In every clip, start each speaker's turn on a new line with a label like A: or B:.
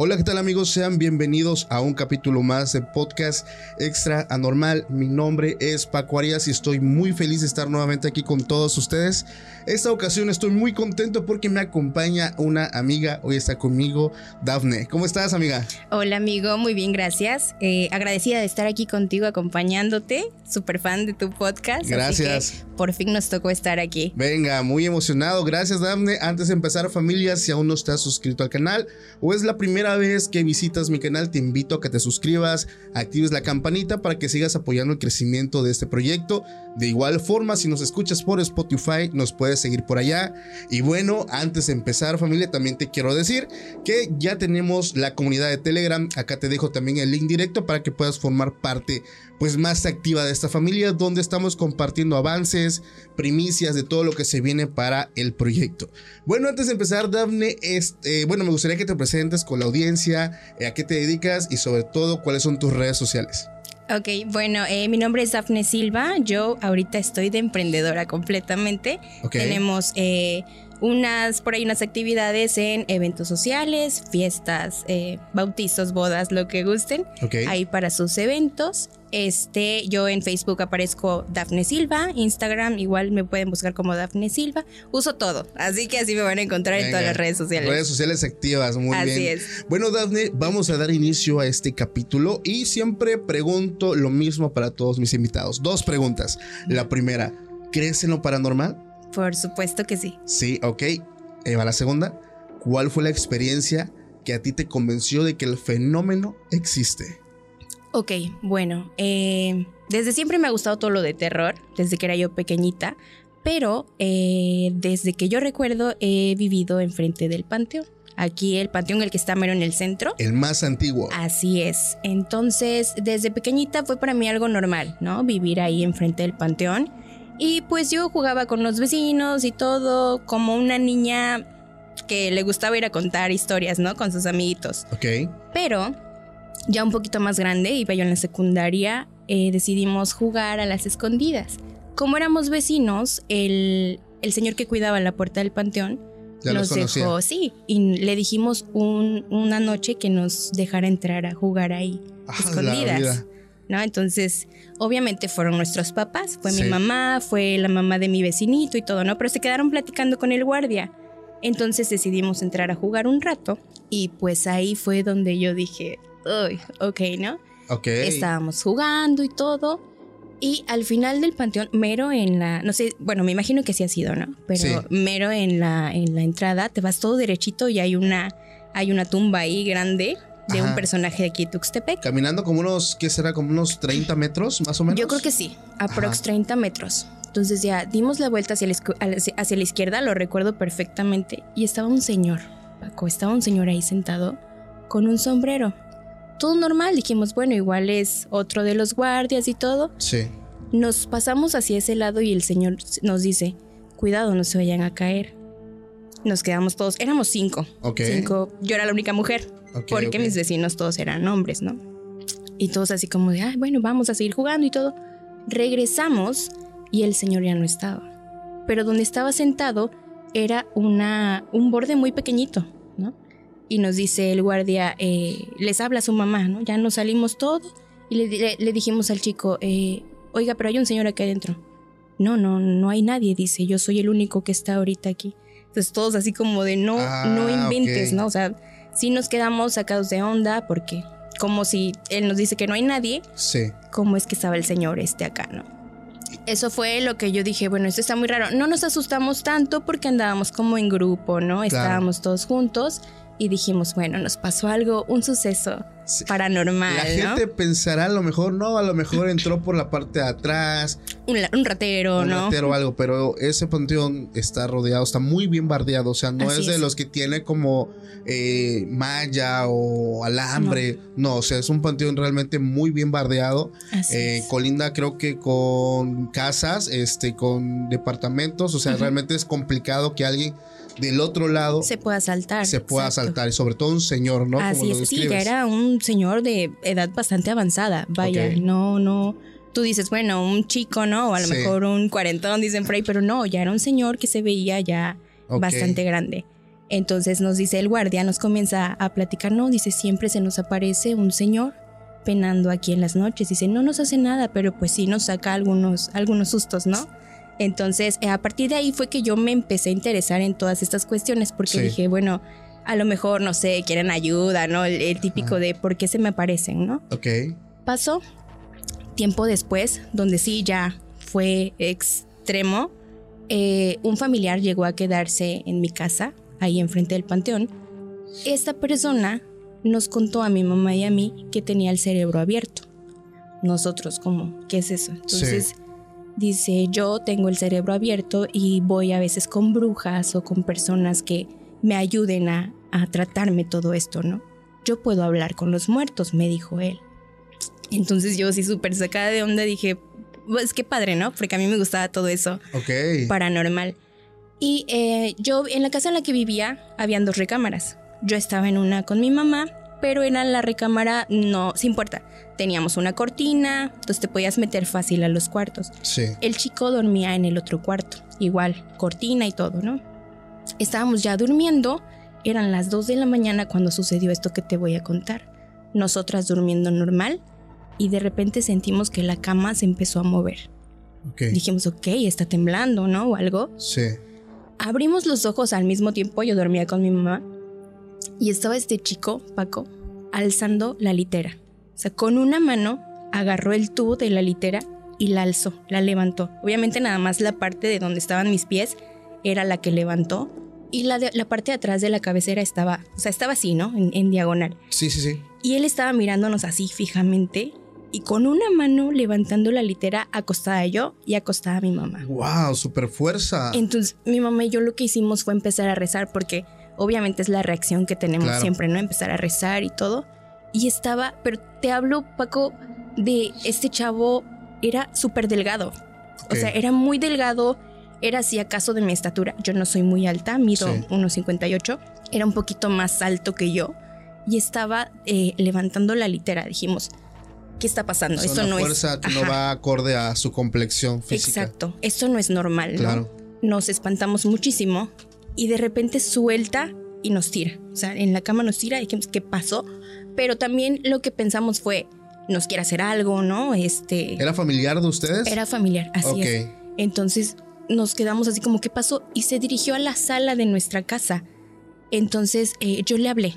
A: Hola, ¿qué tal amigos? Sean bienvenidos a un capítulo más de podcast extra anormal. Mi nombre es Paco Arias y estoy muy feliz de estar nuevamente aquí con todos ustedes. Esta ocasión estoy muy contento porque me acompaña una amiga. Hoy está conmigo Dafne. ¿Cómo estás, amiga?
B: Hola, amigo. Muy bien, gracias. Eh, agradecida de estar aquí contigo acompañándote. Súper fan de tu podcast.
A: Gracias.
B: por fin nos tocó estar aquí.
A: Venga, muy emocionado. Gracias, Dafne. Antes de empezar, familia, si aún no estás suscrito al canal o es la primera vez que visitas mi canal, te invito a que te suscribas, actives la campanita para que sigas apoyando el crecimiento de este proyecto. De igual forma, si nos escuchas por Spotify, nos puedes seguir por allá. Y bueno, antes de empezar, familia, también te quiero decir que ya tenemos la comunidad de Telegram. Acá te dejo también el link directo para que puedas formar parte pues más activa de esta familia donde estamos compartiendo avances, primicias de todo lo que se viene para el proyecto. Bueno, antes de empezar, Dafne, este, bueno, me gustaría que te presentes con la audiencia, eh, a qué te dedicas y sobre todo cuáles son tus redes sociales.
B: Ok, bueno, eh, mi nombre es Dafne Silva. Yo ahorita estoy de emprendedora completamente. Tenemos eh, unas, por ahí unas actividades en eventos sociales, fiestas, eh, bautizos, bodas, lo que gusten. Ahí para sus eventos. Este, yo en Facebook aparezco Dafne Silva, Instagram igual me pueden buscar como Dafne Silva. Uso todo, así que así me van a encontrar en todas las redes sociales.
A: Redes sociales activas, muy bien. Así es. Bueno, Dafne, vamos a dar inicio a este capítulo y siempre pregunto lo mismo para todos mis invitados. Dos preguntas. La primera, ¿crees en lo paranormal?
B: Por supuesto que sí.
A: Sí, ok. Eva, la segunda. ¿Cuál fue la experiencia que a ti te convenció de que el fenómeno existe?
B: Ok, bueno, eh, desde siempre me ha gustado todo lo de terror, desde que era yo pequeñita, pero eh, desde que yo recuerdo he vivido enfrente del panteón. Aquí el panteón, el que está mero en el centro.
A: El más antiguo.
B: Así es. Entonces, desde pequeñita fue para mí algo normal, ¿no? Vivir ahí enfrente del panteón. Y pues yo jugaba con los vecinos y todo, como una niña que le gustaba ir a contar historias, ¿no? Con sus amiguitos.
A: Ok.
B: Pero ya un poquito más grande, iba yo en la secundaria, eh, decidimos jugar a las escondidas. Como éramos vecinos, el, el señor que cuidaba la puerta del panteón nos dejó, sí, y le dijimos una noche que nos dejara entrar a jugar ahí, ah, escondidas. ¿no? Entonces, obviamente fueron nuestros papás, fue mi mamá, fue la mamá de mi vecinito y todo, ¿no? Pero se quedaron platicando con el guardia. Entonces decidimos entrar a jugar un rato y pues ahí fue donde yo dije, uy, ok, ¿no?
A: Ok.
B: Estábamos jugando y todo. Y al final del panteón, mero en la, no sé, bueno, me imagino que sí ha sido, ¿no? Pero mero en la, en la entrada, te vas todo derechito y hay una, hay una tumba ahí grande de un personaje de aquí Tuxtepec.
A: Caminando como unos, ¿qué será? Como unos 30 metros, más o menos.
B: Yo creo que sí, aprox 30 metros. Entonces ya dimos la vuelta hacia la, hacia la izquierda, lo recuerdo perfectamente, y estaba un señor, Paco, estaba un señor ahí sentado con un sombrero. Todo normal, dijimos, bueno, igual es otro de los guardias y todo.
A: Sí.
B: Nos pasamos hacia ese lado y el señor nos dice, cuidado, no se vayan a caer. Nos quedamos todos, éramos cinco.
A: Ok.
B: Cinco, yo era la única mujer porque mis vecinos todos eran hombres, ¿no? Y todos así como de, ah, bueno, vamos a seguir jugando y todo. Regresamos y el señor ya no estaba. Pero donde estaba sentado era una, un borde muy pequeñito. Y nos dice el guardia, eh, les habla su mamá, ¿no? Ya nos salimos todos y le, le, dijimos al chico, eh, oiga, pero hay un señor aquí adentro. No, no, no hay nadie, dice, yo soy el único que está ahorita aquí. Entonces todos así como de, no, no ah, inventes, ¿no? O sea, sí nos quedamos sacados de onda porque como si él nos dice que no hay nadie,
A: sí.
B: ¿cómo es que estaba el señor este acá, no? Eso fue lo que yo dije, bueno, esto está muy raro. No nos asustamos tanto porque andábamos como en grupo, ¿no? Estábamos todos juntos y dijimos, bueno, nos pasó algo, un suceso paranormal.
A: La gente pensará a lo mejor, no, a lo mejor entró por la parte de atrás.
B: Un, ratero, ¿no?
A: Un ratero o algo, pero ese panteón está rodeado, está muy bien bardeado, o sea, no es de los que tiene como eh, malla o alambre, no. o sea, es un panteón realmente muy bien bardeado. Eh, colinda creo que con casas, este, con departamentos, o sea, realmente es complicado que alguien del otro lado
B: se pueda asaltar.
A: Se pueda asaltar, y sobre todo un señor, ¿no?
B: Así es, sí, ya era un señor de edad bastante avanzada, vaya, no, no. Tú dices, bueno, un chico, ¿no? O a lo mejor un cuarentón, dicen por ahí, pero no, ya era un señor que se veía ya bastante grande. Entonces nos dice el guardia, nos comienza a platicar, no, dice, siempre se nos aparece un señor penando aquí en las noches. Dice, no nos hace nada, pero pues sí nos saca algunos, algunos sustos, ¿no? Entonces, eh, a partir de ahí fue que yo me empecé a interesar en todas estas cuestiones, porque dije, bueno, a lo mejor, no sé, quieren ayuda, ¿no? El, típico de por qué se me aparecen, ¿no?
A: Ok.
B: Pasó tiempo después, donde sí ya fue extremo, eh, un familiar llegó a quedarse en mi casa, ahí enfrente del panteón. Esta persona nos contó a mi mamá y a mí que tenía el cerebro abierto. Nosotros, ¿cómo? ¿Qué es eso? Entonces, dice, yo tengo el cerebro abierto y voy a veces con brujas o con personas que me ayuden a, a tratarme todo esto, ¿no? Yo puedo hablar con los muertos, me dijo él. Entonces yo sí súper sacada de onda dije, pues qué padre, ¿no? Porque a mí me gustaba todo eso paranormal. Y eh, yo en la casa en la que vivía habían dos recámaras. Yo estaba en una con mi mamá, pero era la recámara no sin puerta. Teníamos una cortina, entonces te podías meter fácil a los cuartos.
A: Sí.
B: El chico dormía en el otro cuarto, igual, cortina y todo, ¿no? Estábamos ya durmiendo, eran las 2 de la mañana cuando sucedió esto que te voy a contar. Nosotras durmiendo normal y de repente sentimos que la cama se empezó a mover. Dijimos, ok, está temblando, ¿no? O algo.
A: Sí.
B: Abrimos los ojos al mismo tiempo, yo dormía con mi mamá, y estaba este chico, Paco, alzando la litera. O sea, con una mano agarró el tubo de la litera y la alzó, la levantó. Obviamente nada más la parte de donde estaban mis pies era la que levantó y la, la parte de atrás de la cabecera estaba, o sea, estaba así, ¿no? En, en diagonal.
A: Sí, sí, sí.
B: Y él estaba mirándonos así fijamente y con una mano levantando la litera acostada yo y acostada mi mamá.
A: ¡Wow! ¡Super fuerza!
B: Entonces mi mamá y yo lo que hicimos fue empezar a rezar porque obviamente es la reacción que tenemos siempre, ¿no? Empezar a rezar y todo. Y estaba, pero te hablo, Paco, de este chavo, era súper delgado. O sea, era muy delgado, era si acaso de mi estatura. Yo no soy muy alta, mido 1,58. Era un poquito más alto que yo. Y estaba eh, levantando la litera. Dijimos, ¿qué está pasando?
A: Esto no fuerza es. no va acorde a su complexión física.
B: Exacto. Esto no es normal, claro. Nos espantamos muchísimo y de repente suelta y nos tira. O sea, en la cama nos tira y dijimos, ¿qué pasó? Pero también lo que pensamos fue, nos quiere hacer algo, ¿no? Este.
A: ¿Era familiar de ustedes?
B: Era familiar, así es. Entonces nos quedamos así como, ¿qué pasó? Y se dirigió a la sala de nuestra casa. Entonces eh, yo le hablé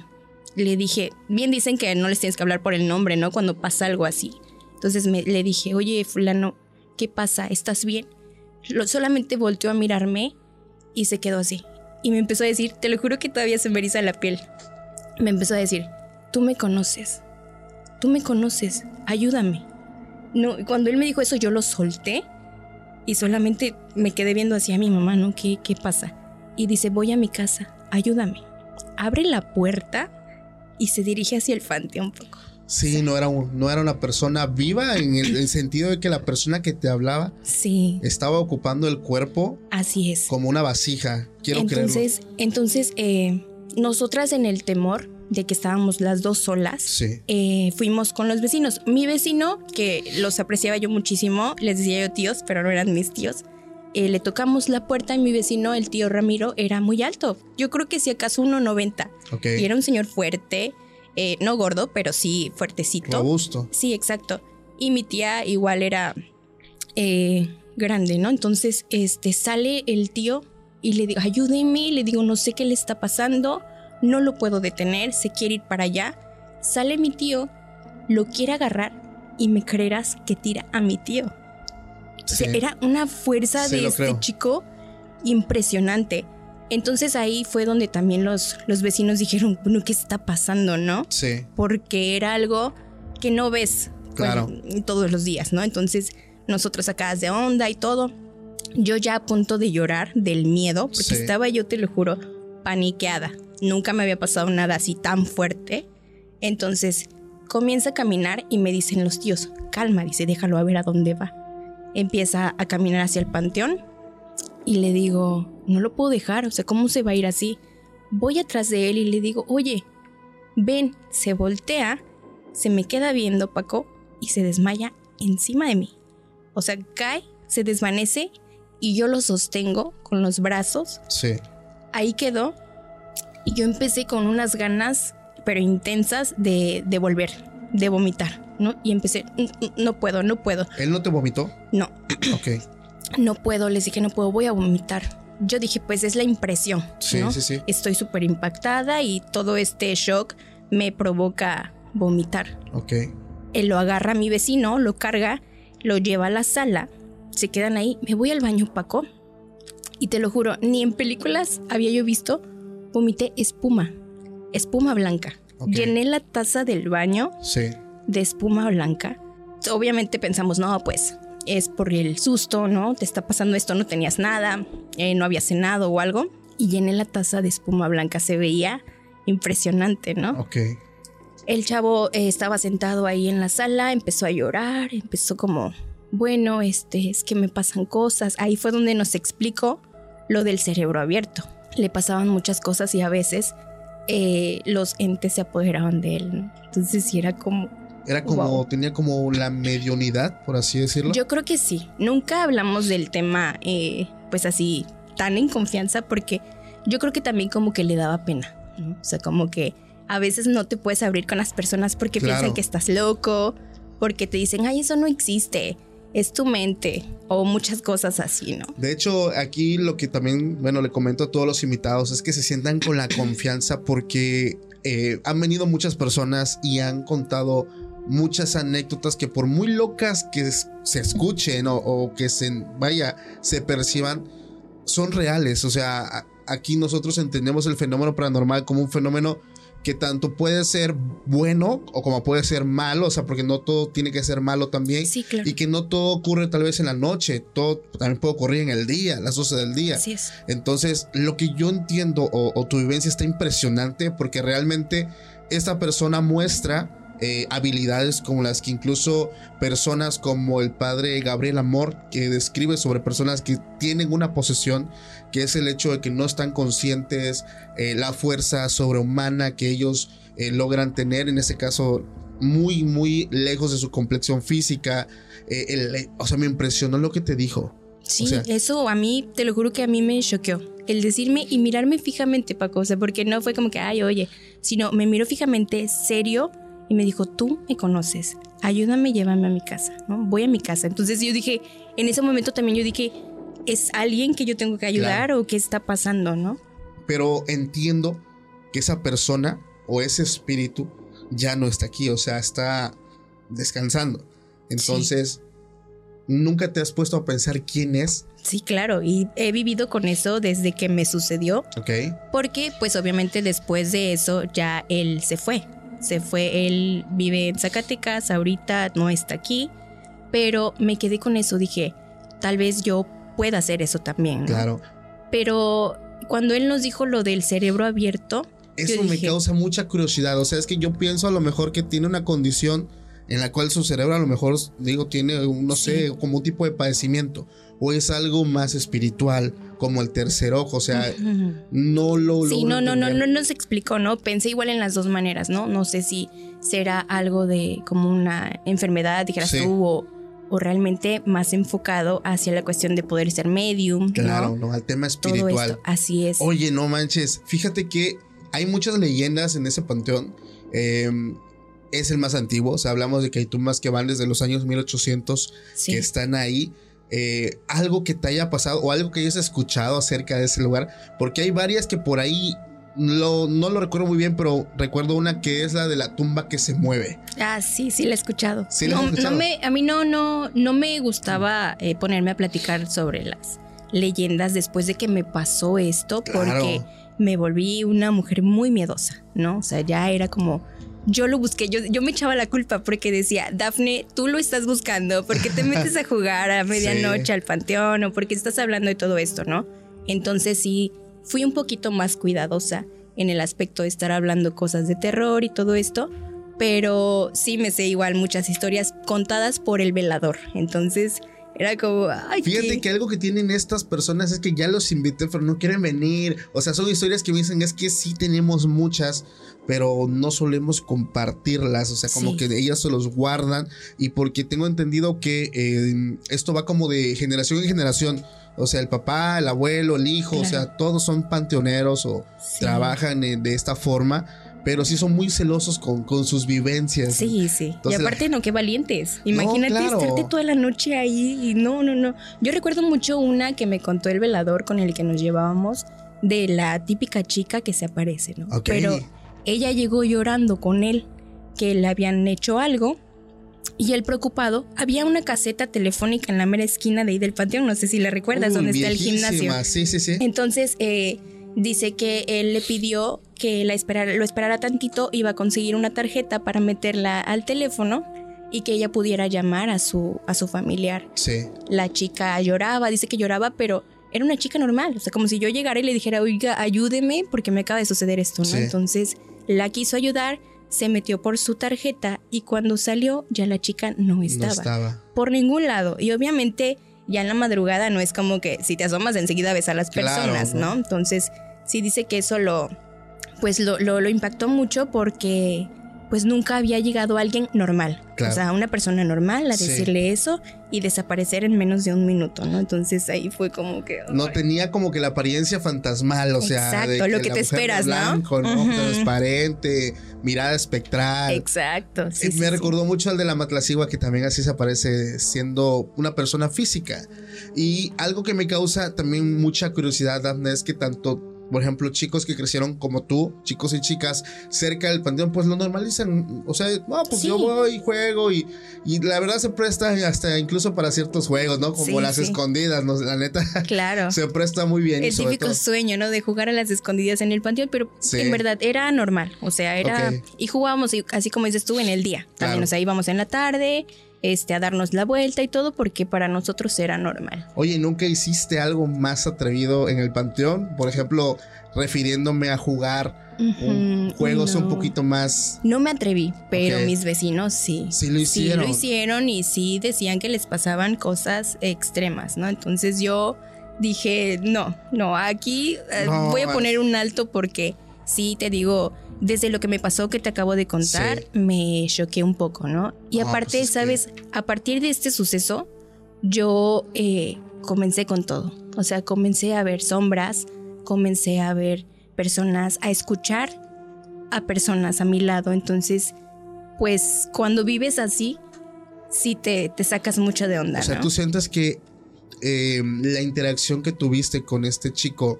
B: le dije, bien dicen que no les tienes que hablar por el nombre, ¿no? Cuando pasa algo así. Entonces me, le dije, oye, fulano, ¿qué pasa? ¿Estás bien? solamente volteó a mirarme y se quedó así. Y me empezó a decir, te lo juro que todavía se me eriza la piel. Me empezó a decir, tú me conoces, tú me conoces, ayúdame. No, cuando él me dijo eso, yo lo solté y solamente me quedé viendo hacia mi mamá, ¿no? ¿Qué, qué pasa? Y dice, voy a mi casa, ayúdame. Abre la puerta y se dirige hacia el panteón un poco.
A: Sí, no era, no era una persona viva en el, sentido de que la persona que te hablaba
B: sí.
A: estaba ocupando el cuerpo.
B: Así es.
A: Como una vasija. Quiero
B: entonces, Entonces, eh, nosotras en el temor de que estábamos las dos solas, eh, fuimos con los vecinos. Mi vecino, que los apreciaba yo muchísimo, les decía yo tíos, pero no eran mis tíos. Eh, le tocamos la puerta y mi vecino, el tío Ramiro, era muy alto. Yo creo que si acaso 1,90. Y era un señor fuerte, eh, no gordo, pero sí fuertecito.
A: Robusto.
B: Sí, exacto. Y mi tía igual era eh, grande, ¿no? Entonces, este, sale el tío y le digo, ayúdeme, le digo, no sé qué le está pasando, no lo puedo detener, se quiere ir para allá. Sale mi tío, lo quiere agarrar y me creerás que tira a mi tío era una fuerza de este chico impresionante. Entonces ahí fue donde también los, los vecinos dijeron, bueno, ¿qué está pasando, no?
A: Sí.
B: Porque era algo que no ves todos los días, ¿no? Entonces nosotros sacadas de onda y todo. Yo ya a punto de llorar del miedo, porque estaba yo, te lo juro, paniqueada. Nunca me había pasado nada así tan fuerte. Entonces comienza a caminar y me dicen los tíos, calma, dice, déjalo a ver a dónde va empieza a caminar hacia el panteón y le digo, no lo puedo dejar, o sea, ¿cómo se va a ir así? Voy atrás de él y le digo, oye, ven, se voltea, se me queda viendo Paco y se desmaya encima de mí. O sea, cae, se desvanece y yo lo sostengo con los brazos.
A: Sí.
B: Ahí quedó Y yo empecé con unas ganas, pero intensas, de, de volver, de vomitar, ¿no? Y empecé, "Mm, mm, no puedo, no puedo.
A: ¿Él no te vomitó?
B: No,
A: Ok.
B: No puedo, les dije, no puedo, voy a vomitar. Yo dije, pues es la impresión.
A: Sí,
B: ¿no?
A: sí, sí.
B: Estoy súper impactada y todo este shock me provoca vomitar.
A: Ok.
B: Él lo agarra a mi vecino, lo carga, lo lleva a la sala, se quedan ahí. Me voy al baño, Paco. Y te lo juro, ni en películas había yo visto, vomité espuma, espuma blanca. Llené la taza del baño
A: Sí.
B: de espuma blanca. Obviamente pensamos, no, pues es por el susto, ¿no? Te está pasando esto, no tenías nada, eh, no había cenado o algo. Y llené la taza de espuma blanca, se veía impresionante, ¿no?
A: Ok.
B: El chavo eh, estaba sentado ahí en la sala, empezó a llorar, empezó como, bueno, este, es que me pasan cosas. Ahí fue donde nos explicó lo del cerebro abierto. Le pasaban muchas cosas y a veces eh, los entes se apoderaban de él. ¿no? Entonces sí era como,
A: Era como,
B: Wow.
A: tenía como la mediunidad, por así decirlo.
B: Yo creo que sí. Nunca hablamos del tema, eh, pues así, tan en confianza, porque yo creo que también como que le daba pena. ¿no? O sea, como que a veces no te puedes abrir con las personas porque
A: Claro.
B: piensan que estás loco, porque te dicen, ay, eso no existe, es tu mente, o muchas cosas así, ¿no?
A: De hecho, aquí lo que también, bueno, le comento a todos los invitados es que se sientan con la confianza porque eh, han venido muchas personas y han contado muchas anécdotas que por muy locas que se escuchen o, o que se, vaya, se perciban, son reales. O sea, aquí nosotros entendemos el fenómeno paranormal como un fenómeno que tanto puede ser bueno o como puede ser malo, o sea, porque no todo tiene que ser malo también.
B: Sí, claro.
A: Y que no todo ocurre tal vez en la noche, todo también puede ocurrir en el día, las 12 del día.
B: Así es.
A: Entonces, lo que yo entiendo o, o tu vivencia está impresionante porque realmente esta persona muestra eh, habilidades como las que incluso personas como el padre Gabriel Amor, que describe sobre personas que tienen una posesión, que es el hecho de que no están conscientes, eh, la fuerza sobrehumana que ellos eh, logran tener, en este caso muy, muy lejos de su complexión física. eh, el- o sea, me impresionó lo que te dijo.
B: Sí,
A: O sea-
B: eso a mí, te lo juro que a mí me choqueó. El decirme y mirarme fijamente, Paco, o sea, porque no fue como que, ay, oye, sino me miró fijamente, serio, y me dijo, tú me conoces, ayúdame, llévame a mi casa, ¿no? Voy a mi casa. Entonces yo dije, en ese momento también yo dije, ¿es alguien que yo tengo que ayudar o qué está pasando, no?
A: pero entiendo que esa persona o ese espíritu ya no está aquí, o sea, está descansando. Entonces, nunca te has puesto a pensar quién es,
B: Sí, claro, y he vivido con eso desde que me sucedió,
A: ¿ok?
B: porque pues obviamente después de eso ya él se fue. Se fue, él vive en Zacatecas, ahorita no está aquí, pero me quedé con eso, dije, tal vez yo pueda hacer eso también. ¿no?
A: Claro.
B: Pero cuando él nos dijo lo del cerebro abierto,
A: Eso
B: Yo
A: me
B: dije-
A: causa mucha curiosidad, o sea, es que yo pienso a lo mejor que tiene una condición en la cual su cerebro a lo mejor, digo, tiene, un, no sé, como un tipo de padecimiento, o es algo más espiritual, como el tercer ojo, o sea, no lo...
B: Sí, no, no, no,
A: entender.
B: no nos explicó, ¿no? Pensé igual en las dos maneras, ¿no? No sé si será algo de como una enfermedad, dijeras
A: Sí.
B: tú, o, o realmente más enfocado hacia la cuestión de poder ser medium,
A: Claro,
B: ¿no?
A: no, al tema
B: Todo
A: espiritual.
B: esto, así es.
A: Oye, no manches, fíjate que hay muchas leyendas en ese panteón. eh, es el más antiguo, o sea, hablamos de que hay tumbas que van desde los años 1800
B: sí.
A: que están ahí. Eh, algo que te haya pasado o algo que hayas escuchado acerca de ese lugar, porque hay varias que por ahí lo- no lo recuerdo muy bien, pero recuerdo una que es la de la tumba que se mueve.
B: Ah, sí, sí la he escuchado.
A: ¿Sí la has
B: no,
A: escuchado?
B: no me, a mí no, no, no me gustaba eh, ponerme a platicar sobre las leyendas después de que me pasó esto,
A: Claro.
B: porque me volví una mujer muy miedosa, ¿no? O sea, ya era como. Yo lo busqué, yo, yo me echaba la culpa porque decía, Dafne, tú lo estás buscando, ¿por qué te metes a jugar a medianoche al panteón o por qué estás hablando de todo esto, no? Entonces sí, fui un poquito más cuidadosa en el aspecto de estar hablando cosas de terror y todo esto, pero sí me sé igual muchas historias contadas por el velador. Entonces, Era como, ay,
A: Fíjate que algo que tienen estas personas es que ya los invité, pero no quieren venir. O sea, son historias que me dicen, es que sí tenemos muchas, pero no solemos compartirlas. O sea, como que ellas se los guardan. Y porque tengo entendido que eh, esto va como de generación en generación. O sea, el papá, el abuelo, el hijo, o sea, todos son panteoneros o trabajan de esta forma pero sí son muy celosos con, con sus vivencias.
B: Sí, sí. y aparte, no, qué valientes. Imagínate estarte toda la noche ahí y no, no, no. Yo recuerdo mucho una que me contó el velador con el que nos llevábamos de la típica chica que se aparece, ¿no? Pero ella llegó llorando con él, que le habían hecho algo. Y él preocupado, había una caseta telefónica en la mera esquina de ahí del panteón, no sé si la recuerdas, donde está el gimnasio.
A: Sí, sí, sí.
B: Entonces, eh, dice que él le pidió que la esperara, lo esperara tantito, iba a conseguir una tarjeta para meterla al teléfono y que ella pudiera llamar a su, a su familiar.
A: Sí.
B: La chica lloraba, dice que lloraba, pero era una chica normal, o sea, como si yo llegara y le dijera, oiga, ayúdeme porque me acaba de suceder esto, ¿no? Entonces la quiso ayudar, se metió por su tarjeta y cuando salió ya la chica no estaba. No estaba. Por ningún lado. Y obviamente ya en la madrugada no es como que si te asomas enseguida ves a las personas, ¿no? Entonces, sí dice que eso lo, pues lo, lo, impactó mucho porque pues nunca había llegado alguien normal. O sea, una persona normal a decirle eso y desaparecer en menos de un minuto, ¿no? Entonces ahí fue como que...
A: no tenía como que la apariencia fantasmal, o sea...
B: Exacto, lo que, te esperas,
A: blanco, ¿no? Transparente, mirada espectral.
B: Exacto,
A: sí, Me recordó mucho al de la Matlacigua, que también así se aparece siendo una persona física. Y algo que me causa también mucha curiosidad, Daphne, es que tanto por ejemplo, chicos que crecieron como tú, chicos y chicas, cerca del panteón, pues lo normalizan. O sea, no, pues yo voy y juego y, y la verdad se presta hasta incluso para ciertos juegos, ¿no? Como las escondidas, ¿no? La neta.
B: Claro.
A: se presta muy bien.
B: El típico sueño, ¿no? De jugar a las escondidas en el panteón, pero en verdad era normal. O sea, era. Y jugábamos, así como dices tú, en el día. También, o sea, íbamos en la tarde este, a darnos la vuelta y todo, porque para nosotros era normal.
A: Oye, ¿nunca hiciste algo más atrevido en el panteón? Por ejemplo, refiriéndome a jugar juegos un poquito más.
B: No me atreví, pero mis vecinos sí.
A: Sí lo hicieron.
B: Sí lo hicieron y sí decían que les pasaban cosas extremas, ¿no? Entonces yo dije, no, no, aquí eh, voy a poner un alto porque sí, te digo, desde lo que me pasó que te acabo de contar, me choqué un poco, ¿no? Y aparte, pues ¿sabes? A partir de este suceso, yo eh, comencé con todo. O sea, comencé a ver sombras, comencé a ver personas, a escuchar a personas a mi lado. Entonces, pues cuando vives así, sí te, te sacas mucho de onda.
A: O sea, tú sientes que eh, la interacción que tuviste con este chico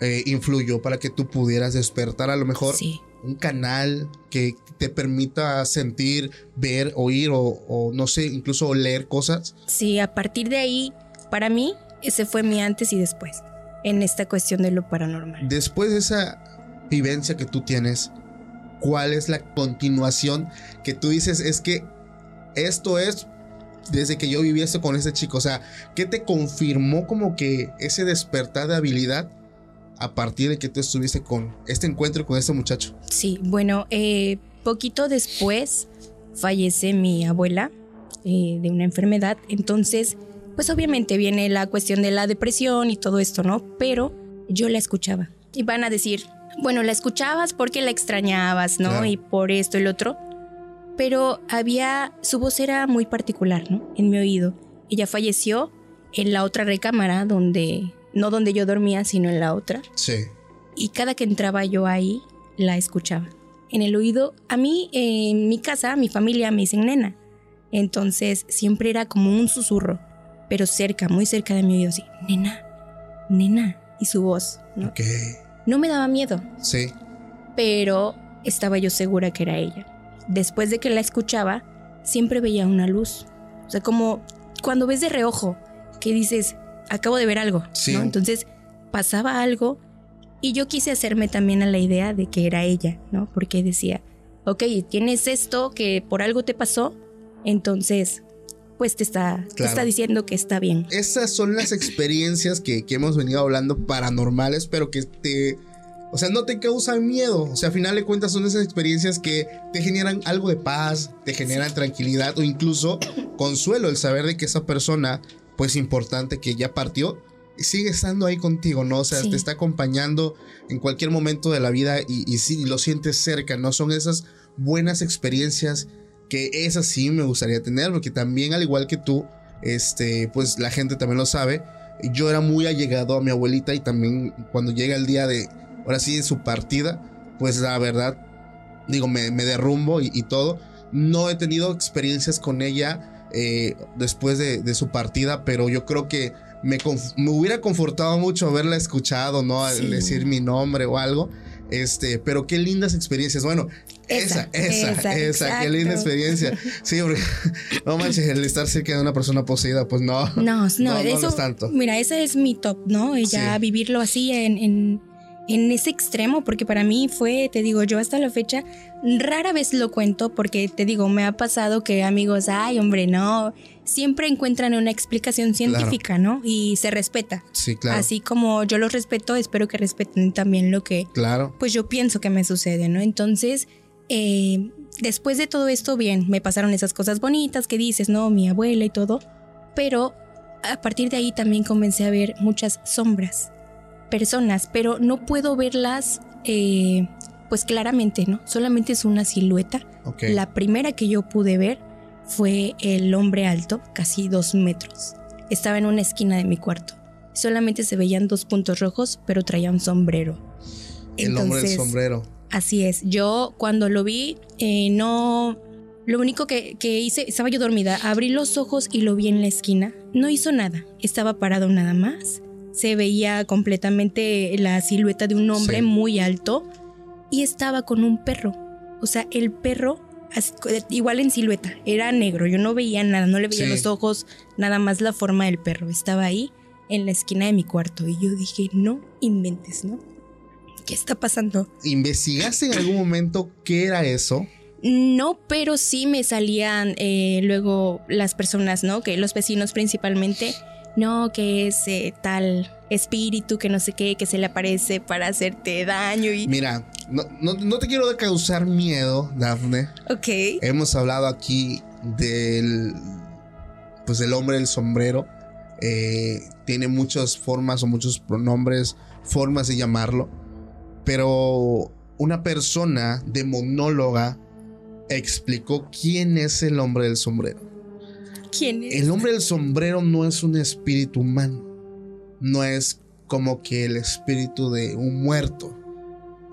A: eh, influyó para que tú pudieras despertar a lo mejor un canal que te permita sentir, ver, oír o, no sé, incluso leer cosas.
B: Sí, a partir de ahí, para mí, ese fue mi antes y después en esta cuestión de lo paranormal.
A: Después de esa vivencia que tú tienes, ¿cuál es la continuación que tú dices? Es que esto es desde que yo viví esto con ese chico. O sea, ¿qué te confirmó como que ese despertar de habilidad a partir de que tú estuviste con este encuentro con este muchacho?
B: Sí, bueno, eh, poquito después fallece mi abuela eh, de una enfermedad, entonces, pues obviamente viene la cuestión de la depresión y todo esto, ¿no? Pero yo la escuchaba. Y van a decir, bueno, la escuchabas porque la extrañabas, ¿no? Y por esto y lo otro. Pero había, su voz era muy particular, ¿no? En mi oído. Ella falleció en la otra recámara donde no donde yo dormía, sino en la otra.
A: Sí.
B: Y cada que entraba yo ahí, la escuchaba. En el oído, a mí, en mi casa, mi familia me dicen nena. Entonces siempre era como un susurro, pero cerca, muy cerca de mi oído, así, nena, nena, y su voz, ¿no?
A: Ok.
B: No me daba miedo.
A: Sí.
B: Pero estaba yo segura que era ella. Después de que la escuchaba, siempre veía una luz. O sea, como cuando ves de reojo, que dices, acabo de ver algo, ¿no? Entonces pasaba algo y yo quise hacerme también a la idea de que era ella, ¿no? Porque decía, ok, tienes esto que por algo te pasó, entonces pues te está, te está diciendo que está bien.
A: Esas son las experiencias que, que hemos venido hablando paranormales, pero que te O sea, no te causa miedo. O sea, a final de cuentas son esas experiencias que te generan algo de paz, te generan tranquilidad o incluso consuelo el saber de que esa persona, pues importante que ya partió, sigue estando ahí contigo, ¿no? O sea, te está acompañando en cualquier momento de la vida y, y sí, lo sientes cerca, ¿no? Son esas buenas experiencias que esas sí me gustaría tener, porque también al igual que tú, este, pues la gente también lo sabe, yo era muy allegado a mi abuelita y también cuando llega el día de, ahora sí, de su partida, pues la verdad, digo, me, derrumbo y, todo. No he tenido experiencias con ella eh, después de, su partida, pero yo creo que me, me, hubiera confortado mucho haberla escuchado, ¿no? Decir mi nombre o algo. Este, pero qué lindas experiencias. Bueno, esa, esa, esa, qué linda experiencia. Sí, porque no manches, el estar cerca de una persona poseída, pues no.
B: No, no, eso, tanto. Mira, ese es mi top, ¿no? Ya vivirlo así en en ese extremo, porque para mí fue, te digo, yo hasta la fecha rara vez lo cuento porque te digo, me ha pasado que amigos, ay, hombre, no, siempre encuentran una explicación científica, ¿no? Y se respeta.
A: Sí, claro.
B: Así como yo lo respeto, espero que respeten también lo que,
A: claro.
B: pues yo pienso que me sucede, ¿no? Entonces, eh, después de todo esto, bien, me pasaron esas cosas bonitas que dices, ¿no? Mi abuela y todo, pero a partir de ahí también comencé a ver muchas sombras personas, pero no puedo verlas eh, pues claramente, ¿no? Solamente es una silueta. La primera que yo pude ver fue el hombre alto, casi dos metros. Estaba en una esquina de mi cuarto. Solamente se veían dos puntos rojos, pero traía un sombrero.
A: El hombre del sombrero.
B: Así es. Yo cuando lo vi, eh, no... Lo único que, que, hice, estaba yo dormida, abrí los ojos y lo vi en la esquina. No hizo nada, estaba parado nada más se veía completamente la silueta de un hombre muy alto y estaba con un perro. O sea, el perro, igual en silueta, era negro, yo no veía nada, no le veía los ojos, nada más la forma del perro. Estaba ahí en la esquina de mi cuarto y yo dije, no inventes, ¿no? ¿Qué está pasando?
A: ¿Investigaste en algún momento qué era eso?
B: No, pero sí me salían eh, luego las personas, ¿no? Que los vecinos principalmente no, que es eh, tal espíritu que no sé qué, que se le aparece para hacerte daño y...
A: Mira, no, te quiero causar miedo, Dafne.
B: Ok.
A: Hemos hablado aquí del... Pues del hombre del sombrero. Eh, tiene muchas formas o muchos pronombres, formas de llamarlo. Pero una persona demonóloga explicó quién es el hombre del sombrero. El hombre del sombrero no es un espíritu humano. No es como que el espíritu de un muerto.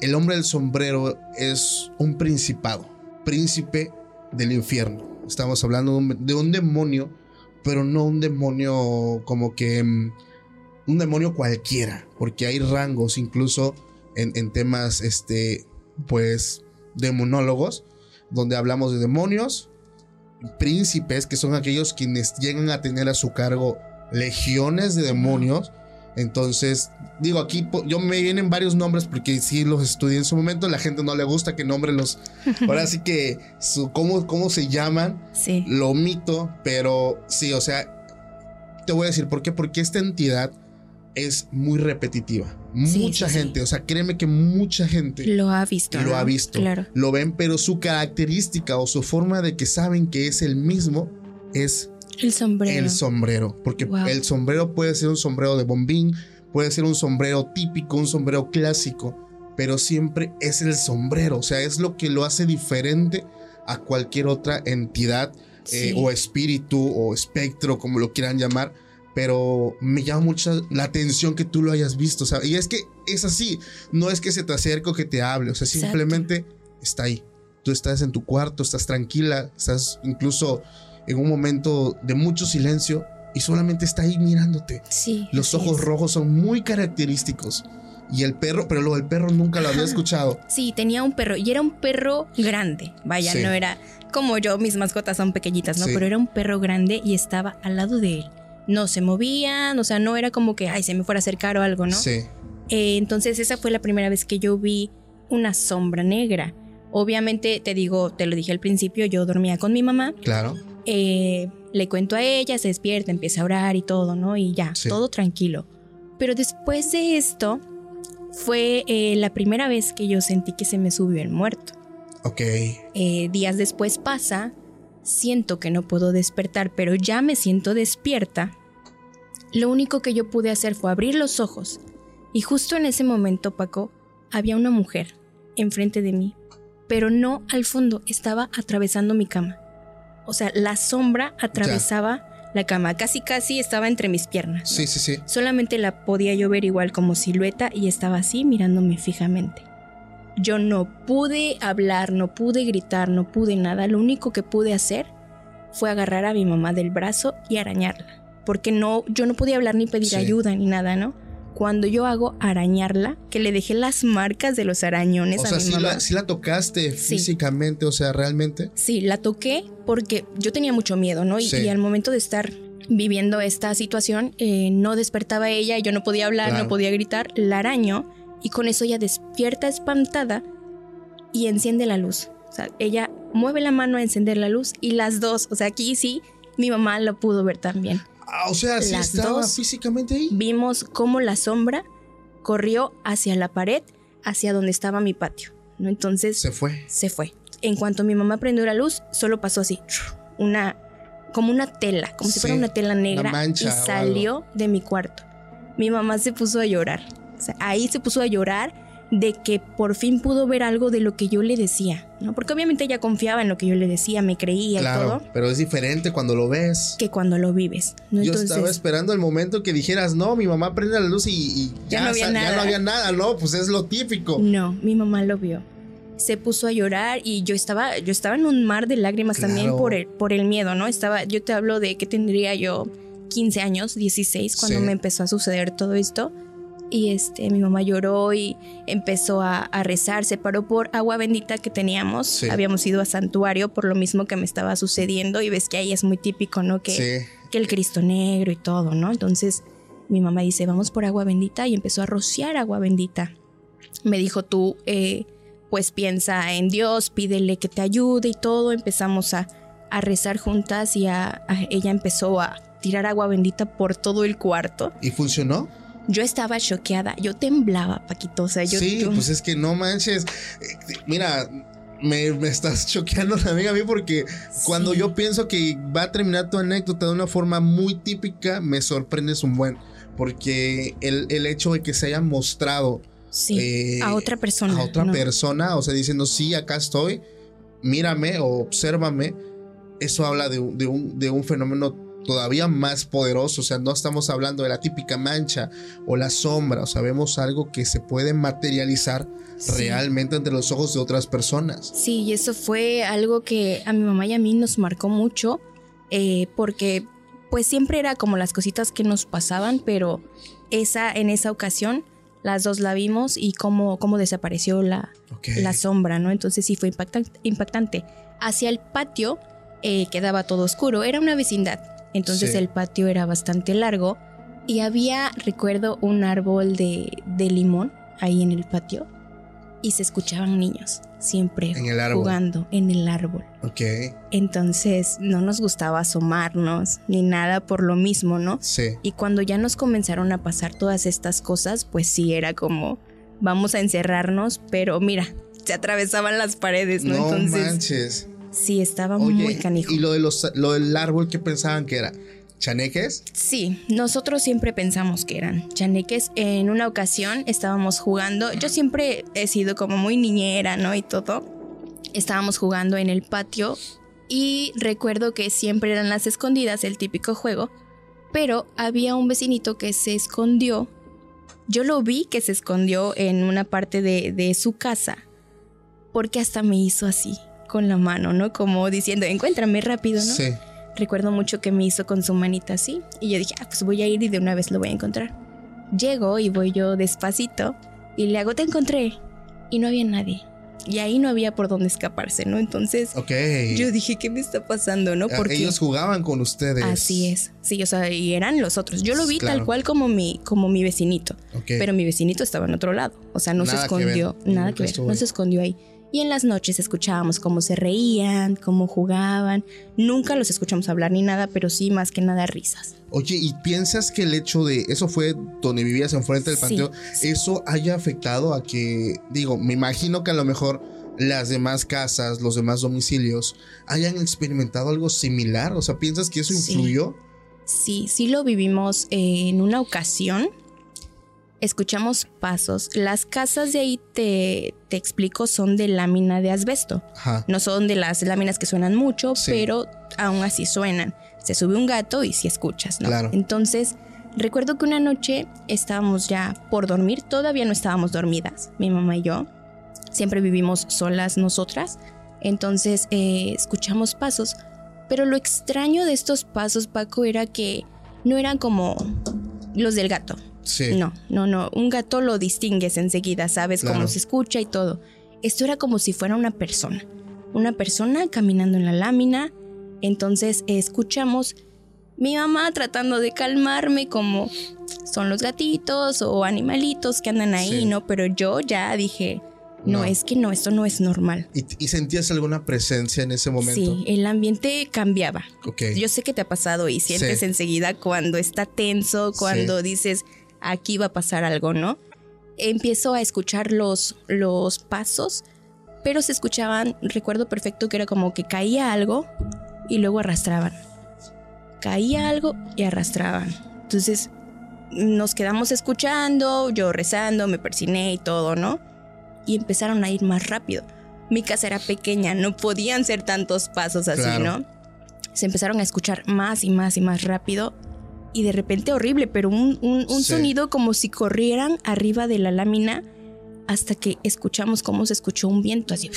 A: El hombre del sombrero es un principado, príncipe del infierno. Estamos hablando de un, demonio, pero no un demonio como que mm, un demonio cualquiera, porque hay rangos incluso en, en temas, este, pues, demonólogos, donde hablamos de demonios, príncipes, que son aquellos quienes llegan a tener a su cargo legiones de demonios. Entonces, digo, aquí yo me vienen varios nombres porque sí los estudié en su momento. La gente no le gusta que nombre los. Ahora sí que su, cómo, cómo se llaman.
B: Sí.
A: Lo omito, pero sí, o sea, te voy a decir por qué. Porque esta entidad es muy repetitiva. mucha gente, o sea, créeme que mucha gente
B: lo ha visto.
A: Lo ha visto.
B: Claro.
A: Lo ven, pero su característica o su forma de que saben que es el mismo es
B: el sombrero.
A: El sombrero, porque el sombrero puede ser un sombrero de bombín, puede ser un sombrero típico, un sombrero clásico, pero siempre es el sombrero, o sea, es lo que lo hace diferente a cualquier otra entidad eh, o espíritu o espectro, como lo quieran llamar pero me llama mucho la atención que tú lo hayas visto, sea, Y es que es así, no es que se te acerque o que te hable, o sea, simplemente está ahí. Tú estás en tu cuarto, estás tranquila, estás incluso en un momento de mucho silencio y solamente está ahí mirándote.
B: Sí.
A: Los ojos rojos son muy característicos. Y el perro, pero lo del perro nunca lo había escuchado.
B: Sí, tenía un perro y era un perro grande. Vaya, no era como yo, mis mascotas son pequeñitas, ¿no? Pero era un perro grande y estaba al lado de él no se movían, o sea, no era como que, ay, se me fuera a acercar o algo, ¿no?
A: Sí.
B: Eh, entonces esa fue la primera vez que yo vi una sombra negra. Obviamente, te digo, te lo dije al principio, yo dormía con mi mamá.
A: Claro.
B: Eh, le cuento a ella, se despierta, empieza a orar y todo, ¿no? Y ya, todo tranquilo. Pero después de esto, fue eh, la primera vez que yo sentí que se me subió el muerto.
A: Ok.
B: Eh, días después pasa, siento que no puedo despertar, pero ya me siento despierta. Lo único que yo pude hacer fue abrir los ojos y justo en ese momento, Paco, había una mujer enfrente de mí, pero no al fondo, estaba atravesando mi cama. O sea, la sombra atravesaba la cama, casi casi estaba entre mis piernas.
A: Sí, sí, sí.
B: Solamente la podía yo ver igual como silueta y estaba así mirándome fijamente. Yo no pude hablar, no pude gritar, no pude nada. Lo único que pude hacer fue agarrar a mi mamá del brazo y arañarla. Porque no, yo no podía hablar ni pedir ayuda ni nada, ¿no? Cuando yo hago arañarla, que le dejé las marcas de los arañones
A: o sea, sí La, sí la tocaste físicamente, o sea, realmente.
B: Sí, la toqué porque yo tenía mucho miedo, ¿no? Y, al momento de estar viviendo esta situación, eh, no despertaba ella, yo no podía hablar, no podía gritar, la araño y con eso ella despierta espantada y enciende la luz. O sea, ella mueve la mano a encender la luz y las dos, o sea, aquí sí, mi mamá lo pudo ver también.
A: Ah, o sea, sí estaba físicamente ahí.
B: Vimos cómo la sombra corrió hacia la pared, hacia donde estaba mi patio. ¿no? Entonces.
A: Se fue.
B: Se fue. En cuanto mi mamá prendió la luz, solo pasó así. Una. Como una tela, como si fuera una tela negra. y salió de mi cuarto. Mi mamá se puso a llorar ahí se puso a llorar de que por fin pudo ver algo de lo que yo le decía, ¿no? Porque obviamente ella confiaba en lo que yo le decía, me creía y todo.
A: Pero es diferente cuando lo ves.
B: Que cuando lo vives.
A: Yo estaba esperando el momento que dijeras, no, mi mamá prende la luz y, ya, no había nada. ya no había nada, no, pues es lo típico.
B: No, mi mamá lo vio. Se puso a llorar y yo estaba, yo estaba en un mar de lágrimas también por el, por el miedo, ¿no? Estaba, yo te hablo de que tendría yo 15 años, 16, cuando me empezó a suceder todo esto y este, mi mamá lloró y empezó a, rezar, se paró por agua bendita que teníamos, habíamos ido a santuario por lo mismo que me estaba sucediendo y ves que ahí es muy típico, ¿no? Que, que el Cristo negro y todo, ¿no? Entonces mi mamá dice, vamos por agua bendita y empezó a rociar agua bendita. Me dijo, tú, eh, pues piensa en Dios, pídele que te ayude y todo. Empezamos a, a rezar juntas y a, ella empezó a tirar agua bendita por todo el cuarto.
A: ¿Y funcionó?
B: Yo estaba choqueada, yo temblaba, Paquito. O sea, yo.
A: Sí, pues es que no manches. Mira, me, estás choqueando también a mí porque cuando yo pienso que va a terminar tu anécdota de una forma muy típica, me sorprendes un buen. Porque el, hecho de que se haya mostrado.
B: Sí, a eh, otra persona.
A: A otra persona, o sea, diciendo, sí, acá estoy, mírame o obsérvame. Eso habla de, de, un, de un fenómeno todavía más poderoso, o sea, no estamos hablando de la típica mancha o la sombra, o sea, vemos algo que se puede materializar realmente entre los ojos de otras personas.
B: Sí, y eso fue algo que a mi mamá y a mí nos marcó mucho, eh, porque pues siempre era como las cositas que nos pasaban, pero esa, en esa ocasión, las dos la vimos y cómo, cómo desapareció la, la sombra, ¿no? Entonces sí fue impactante. impactante. Hacia el patio eh, quedaba todo oscuro, era una vecindad. Entonces el patio era bastante largo y había, recuerdo, un árbol de, limón ahí en el patio y se escuchaban niños siempre jugando en el árbol.
A: Ok.
B: Entonces no nos gustaba asomarnos ni nada por lo mismo, ¿no?
A: Sí.
B: Y cuando ya nos comenzaron a pasar todas estas cosas, pues sí era como vamos a encerrarnos, pero mira, se atravesaban las paredes, ¿no?
A: No manches.
B: Sí, estaba muy canijo.
A: ¿Y lo, de los, lo del árbol qué pensaban que era? ¿Chaneques?
B: Sí, nosotros siempre pensamos que eran chaneques. En una ocasión estábamos jugando, yo siempre he sido como muy niñera, ¿no? Y todo. Estábamos jugando en el patio y recuerdo que siempre eran las escondidas, el típico juego, pero había un vecinito que se escondió. Yo lo vi que se escondió en una parte de, de su casa porque hasta me hizo así con la mano, ¿no? Como diciendo, encuéntrame rápido, ¿no?
A: Sí.
B: Recuerdo mucho que me hizo con su manita así y yo dije, ah, pues voy a ir y de una vez lo voy a encontrar. Llego y voy yo despacito y le hago, te encontré. Y no había nadie. Y ahí no había por dónde escaparse, ¿no? Entonces yo dije, ¿qué me está pasando, no?
A: Ah, Porque ellos jugaban con ustedes.
B: Así es. Sí, o sea, y eran los otros. Yo lo vi tal cual como mi, como mi vecinito. Pero mi vecinito estaba en otro lado. O sea, no se escondió. nada que ver. No se escondió ahí. Y en las noches escuchábamos cómo se reían, cómo jugaban. Nunca los escuchamos hablar ni nada, pero sí más que nada risas.
A: Oye, ¿y piensas que el hecho de eso fue donde vivías enfrente del panteón, eso haya afectado a que, digo, me imagino que a lo mejor las demás casas, los demás domicilios hayan experimentado algo similar? O sea, ¿piensas que eso influyó?
B: Sí, sí, lo vivimos en una ocasión escuchamos pasos. Las casas de ahí, te, te explico, son de lámina de asbesto. No son de las láminas que suenan mucho, pero aún así suenan. Se sube un gato y si escuchas, ¿no? Entonces, recuerdo que una noche estábamos ya por dormir, todavía no estábamos dormidas, mi mamá y yo. Siempre vivimos solas nosotras. Entonces, eh, escuchamos pasos. Pero lo extraño de estos pasos, Paco, era que no eran como los del gato. No, no, no. Un gato lo distingues enseguida, sabes cómo se escucha y todo. Esto era como si fuera una persona. Una persona caminando en la lámina. Entonces escuchamos mi mamá tratando de calmarme como son los gatitos o animalitos que andan ahí, ¿no? Pero yo ya dije, no, es que no, esto no es normal.
A: ¿Y, sentías alguna presencia en ese momento?
B: Sí, el ambiente cambiaba. Yo sé que te ha pasado y sientes enseguida cuando está tenso, cuando dices, aquí va a pasar algo, ¿no? Empiezo a escuchar los, los pasos, pero se escuchaban, recuerdo perfecto que era como que caía algo y luego arrastraban. Caía algo y arrastraban. Entonces nos quedamos escuchando, yo rezando, me persiné y todo, ¿no? Y empezaron a ir más rápido. Mi casa era pequeña, no podían ser tantos pasos así, ¿no? Se empezaron a escuchar más y más y más rápido y de repente horrible, pero un, sonido como si corrieran arriba de la lámina hasta que escuchamos cómo se escuchó un viento así.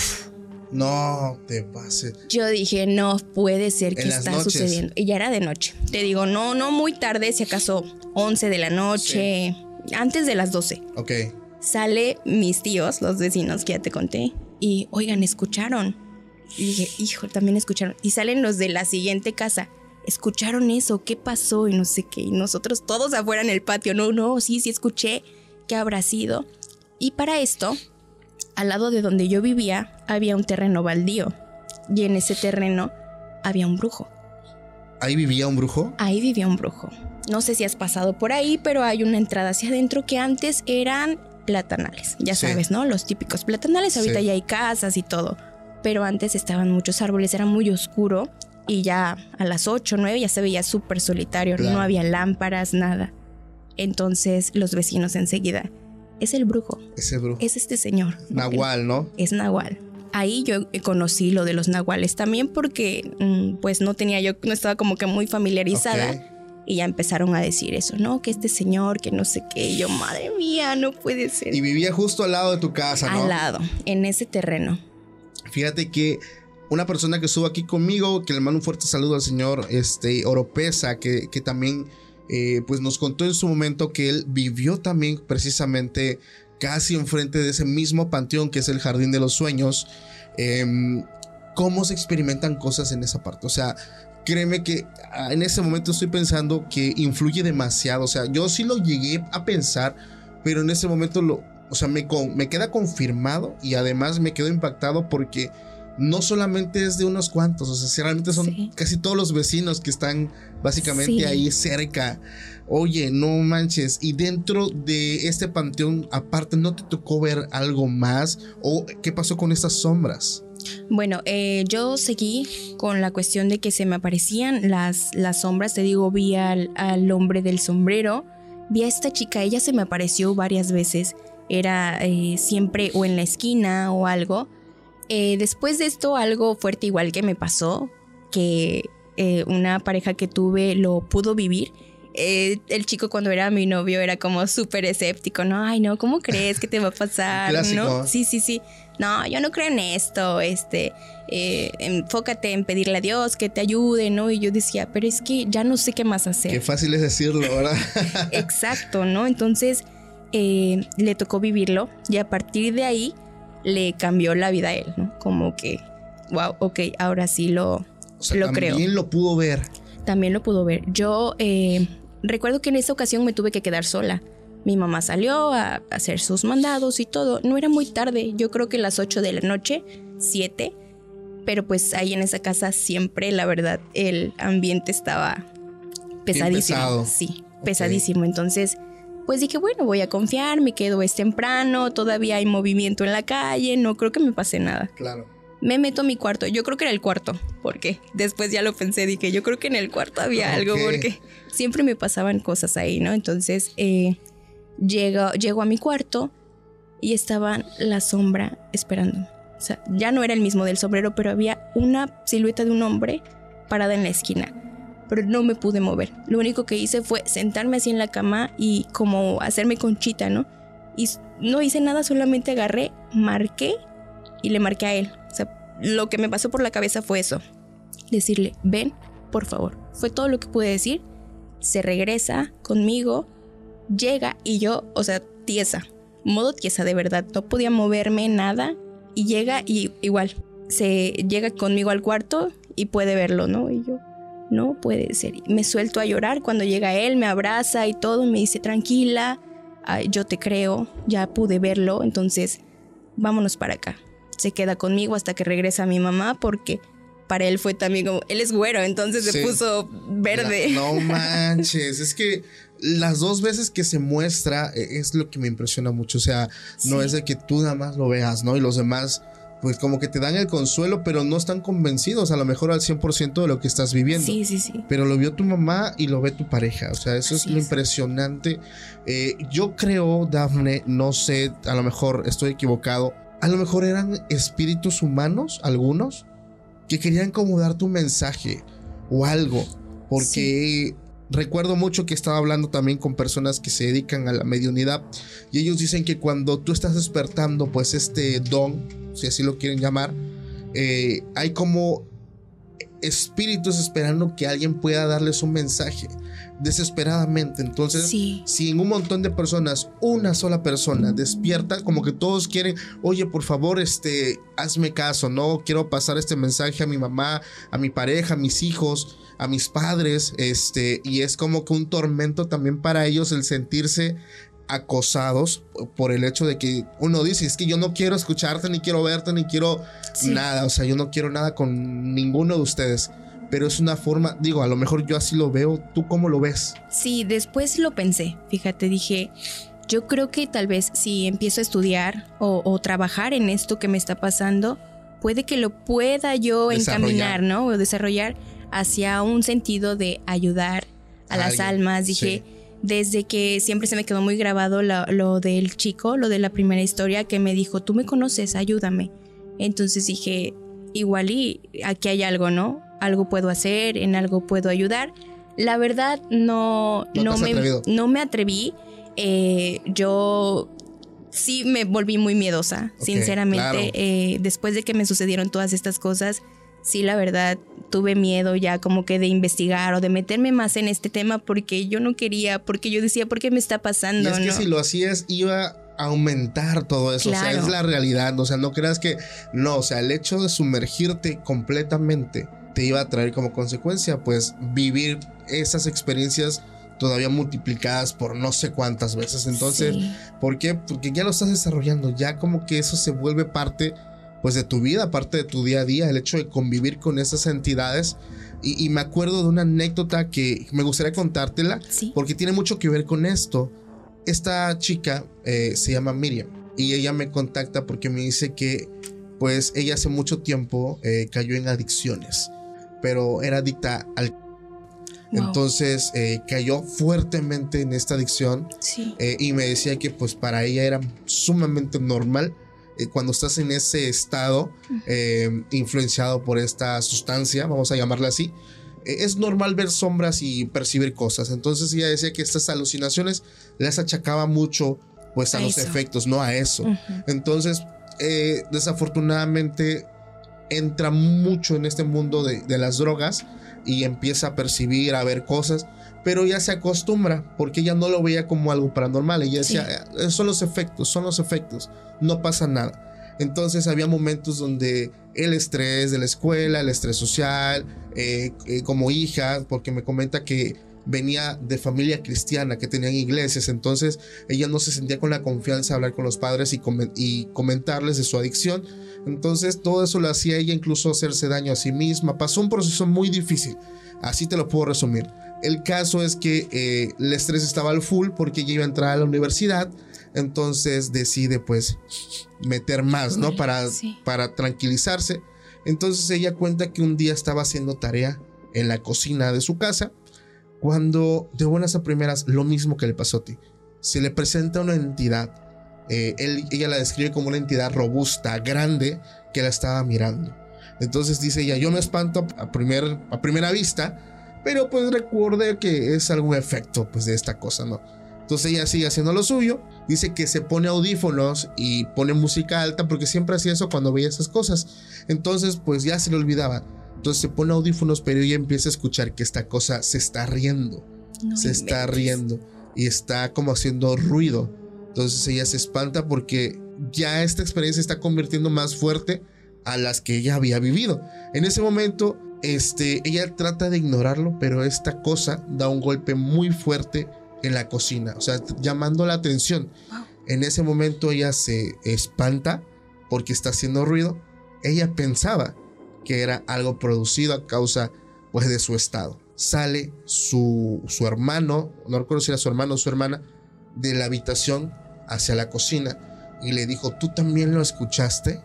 A: No te pases.
B: Yo dije, no puede ser que está sucediendo. Y ya era de noche. Te digo, no, no muy tarde, si acaso 11 de la noche, antes de las 12.
A: Ok.
B: Sale mis tíos, los vecinos que ya te conté, y oigan, escucharon. Y dije, hijo, también escucharon. Y salen los de la siguiente casa escucharon eso, qué pasó y no sé qué. Y nosotros todos afuera en el patio, no, no, sí, sí escuché, ¿qué habrá sido? Y para esto, al lado de donde yo vivía, había un terreno baldío. Y en ese terreno había un brujo.
A: ¿Ahí vivía un brujo?
B: Ahí vivía un brujo. No sé si has pasado por ahí, pero hay una entrada hacia adentro que antes eran platanales. Ya sabes, ¿no? Los típicos platanales. Ahorita ya hay casas y todo. Pero antes estaban muchos árboles, era muy oscuro y ya a las 8, 9 ya se veía súper solitario, no había lámparas, nada. Entonces los vecinos enseguida, es el brujo.
A: Es el brujo.
B: Es este señor.
A: Nahual, ¿no?
B: Es Nahual. Ahí yo conocí lo de los nahuales también porque mm, pues no tenía yo, no estaba como que muy familiarizada. Y ya empezaron a decir eso, ¿no? Que este señor, que no sé qué. Y yo, madre mía, no puede ser.
A: Y vivía justo al lado de tu casa, ¿no?
B: Al lado, en ese terreno.
A: Fíjate que una persona que estuvo aquí conmigo, que le mando un fuerte saludo al señor este, Oropesa, que, que también eh, pues nos contó en su momento que él vivió también precisamente casi enfrente de ese mismo panteón que es el Jardín de los Sueños. Em, ¿Cómo se experimentan cosas en esa parte? O sea, créeme que ah, en ese momento estoy pensando que influye demasiado. O sea, yo sí lo llegué a pensar, pero en ese momento lo, o sea, me, me queda confirmado y además me quedo impactado porque no solamente es de unos cuantos, o sea, realmente son casi todos los vecinos que están básicamente ahí cerca. Oye, no manches. Y dentro de este panteón, aparte, ¿no te tocó ver algo más? ¿O qué pasó con estas sombras?
B: Bueno, eh, yo seguí con la cuestión de que se me aparecían las, las sombras. Te digo, vi al, hombre del sombrero, vi a esta chica, ella se me apareció varias veces. Era eh, siempre o en la esquina o algo eh, después de esto, algo fuerte igual que me pasó, que eh, una pareja que tuve lo pudo vivir. Eh, el chico cuando era mi novio era como súper escéptico, ¿no? Ay, no, ¿cómo crees que te va a pasar? ¿No? Sí, sí, sí. No, yo no creo en esto, este, enfócate en pedirle a Dios que te ayude, ¿no? Y yo decía, pero es que ya no sé qué más hacer.
A: Qué fácil es decirlo, ¿verdad?
B: Exacto, ¿no? Entonces le tocó vivirlo y a partir de ahí le cambió la vida a él, ¿no? Como que, wow, ok, ahora sí lo, lo creo.
A: También lo pudo ver.
B: También lo pudo ver. Yo eh, recuerdo que en esa ocasión me tuve que quedar sola Mi mamá salió a hacer sus mandados y todo. No era muy tarde, yo creo que las 8 de la noche, 7. Pero pues ahí en esa casa siempre, la verdad, el ambiente estaba pesadísimo. Sí, pesadísimo. Entonces, pues dije, bueno, voy a confiar, me quedo es temprano, todavía hay movimiento en la calle, no creo que me pase nada.
A: Claro.
B: Me meto a mi cuarto, yo creo que era el cuarto, porque después ya lo pensé, dije, yo creo que en el cuarto había algo, porque siempre me pasaban cosas ahí, ¿no? Entonces, eh, llego, llego a mi cuarto y estaba la sombra esperando. O sea, ya no era el mismo del sombrero, pero había una silueta de un hombre parada en la esquina pero no me pude mover. Lo único que hice fue sentarme así en la cama y como hacerme conchita, ¿no? Y no hice nada, solamente agarré, marqué y le marqué a él. O sea, lo que me pasó por la cabeza fue eso. Decirle, ven, por favor. Fue todo lo que pude decir. Se regresa conmigo, llega y yo, o sea, tiesa. Modo tiesa de verdad. No podía moverme nada. Y llega y igual. Se llega conmigo al cuarto y puede verlo, ¿no? Y yo, no puede ser. Me suelto a llorar cuando llega él, me abraza y todo, me dice, tranquila, yo te creo, ya pude verlo, entonces vámonos para acá. Se queda conmigo hasta que regresa mi mamá porque para él fue también como, él es güero, entonces se puso verde.
A: no manches, es que las dos veces que se muestra e, es lo que me impresiona mucho, o sea, no es de que tú nada más lo veas, ¿no? Y los demás pues como que te dan el consuelo, pero no están convencidos a lo mejor al 100% de lo que estás viviendo.
B: Sí, sí, sí.
A: Pero lo vio tu mamá y lo ve tu pareja, o sea, eso es lo impresionante. Eh, yo creo, Dafne, no sé, a lo mejor estoy equivocado, a lo mejor eran espíritus humanos, algunos, que querían como dar tu mensaje o algo, porque... Recuerdo mucho que estaba hablando también con personas que se dedican a la mediunidad y ellos dicen que cuando tú estás despertando pues este don si así lo quieren llamar, eh, hay como espíritus esperando que alguien pueda darles un mensaje desesperadamente. Entonces, si en un montón de personas, una sola persona despierta, como que todos quieren, oye, por favor, este, hazme caso, ¿no? Quiero pasar este mensaje a mi mamá, a mi pareja, a mis hijos, a mis padres, este, y es como que un tormento también para ellos el sentirse acosados por el hecho de que uno dice, es que yo no quiero escucharte, ni quiero verte, ni quiero nada, o sea, yo no quiero nada con ninguno de ustedes. Pero es una forma, digo, a lo mejor yo así lo veo, ¿tú cómo lo ves?
B: Sí, después lo pensé, fíjate, dije, yo creo que tal vez si empiezo a estudiar o, trabajar en esto que me está pasando, puede que lo pueda yo encaminar, ¿no? O desarrollar hacia un sentido de ayudar a, las almas. Dije, desde que siempre se me quedó muy grabado lo, del chico, lo de la primera historia, que me dijo, tú me conoces, ayúdame. Entonces dije, igual y aquí hay algo, ¿no? Algo puedo hacer, en algo puedo ayudar. La verdad, no, no, me, no me atreví. Eh, yo sí me volví muy miedosa, sinceramente. Eh, después de que me sucedieron todas estas cosas, sí, la verdad, tuve miedo ya como que de investigar o de meterme más en este tema porque yo no quería, porque yo decía, ¿por qué me está pasando?
A: Y es que si lo hacías iba a aumentar todo eso, o sea, es la realidad, o sea, no creas que, no, o sea, el hecho de sumergirte completamente te iba a traer como consecuencia, pues, vivir esas experiencias todavía multiplicadas por no sé cuántas veces. Entonces, ¿por qué? Porque ya lo estás desarrollando, ya como que eso se vuelve parte pues de tu vida, aparte de tu día a día, el hecho de convivir con esas entidades. Y, me acuerdo de una anécdota que me gustaría contártela, porque tiene mucho que ver con esto. Esta chica eh, se llama Miriam y ella me contacta porque me dice que pues ella hace mucho tiempo eh, cayó en adicciones, pero era adicta al... Entonces eh, cayó fuertemente en esta adicción y me decía que pues para ella era sumamente normal eh, cuando estás en ese estado eh, influenciado por esta sustancia, vamos a llamarla así, eh, es normal ver sombras y percibir cosas. Entonces ella decía que estas alucinaciones las achacaba mucho pues a, los efectos, no a eso. Entonces, desafortunadamente entra mucho en este mundo de, de las drogas y empieza a percibir, a ver cosas pero ya se acostumbra porque ella no lo veía como algo paranormal. Ella decía, eh, son los efectos, son los efectos, no pasa nada. Entonces había momentos donde el estrés de la escuela, el estrés social, eh, eh, como hija, porque me comenta que venía de familia cristiana, que tenían iglesias, entonces ella no se sentía con la confianza de hablar con los padres y, y comentarles de su adicción. Entonces todo eso lo hacía ella incluso hacerse daño a sí misma. Pasó un proceso muy difícil, así te lo puedo resumir. El caso es que eh, el estrés estaba al full porque ella iba a entrar a la universidad, entonces decide pues meter más, ¿no? Para, para tranquilizarse. Entonces ella cuenta que un día estaba haciendo tarea en la cocina de su casa cuando de buenas a primeras lo mismo que le pasó a ti. Se le presenta una entidad. Eh, ella la describe como una entidad robusta, grande, que la estaba mirando. Entonces dice ella, yo me espanto a, primer, a primera vista, pero pues recuerde que es algún efecto pues de esta cosa, ¿no? Entonces ella sigue haciendo lo suyo, dice que se pone audífonos y pone música alta porque siempre hacía eso cuando veía esas cosas. Entonces pues ya se le olvidaba. Entonces se pone audífonos, pero ella empieza a escuchar que esta cosa se está riendo. se está riendo y está como haciendo ruido. Entonces ella se espanta porque ya esta experiencia está convirtiendo más fuerte a las que ella había vivido. En ese momento, este, ella trata de ignorarlo, pero esta cosa da un golpe muy fuerte en la cocina, o sea, llamando la atención. En ese momento ella se espanta porque está haciendo ruido. Ella pensaba que era algo producido a causa pues de su estado. Sale su, su hermano, no recuerdo si era su hermano o su hermana, de la habitación hacia la cocina y le dijo, ¿tú también lo escuchaste?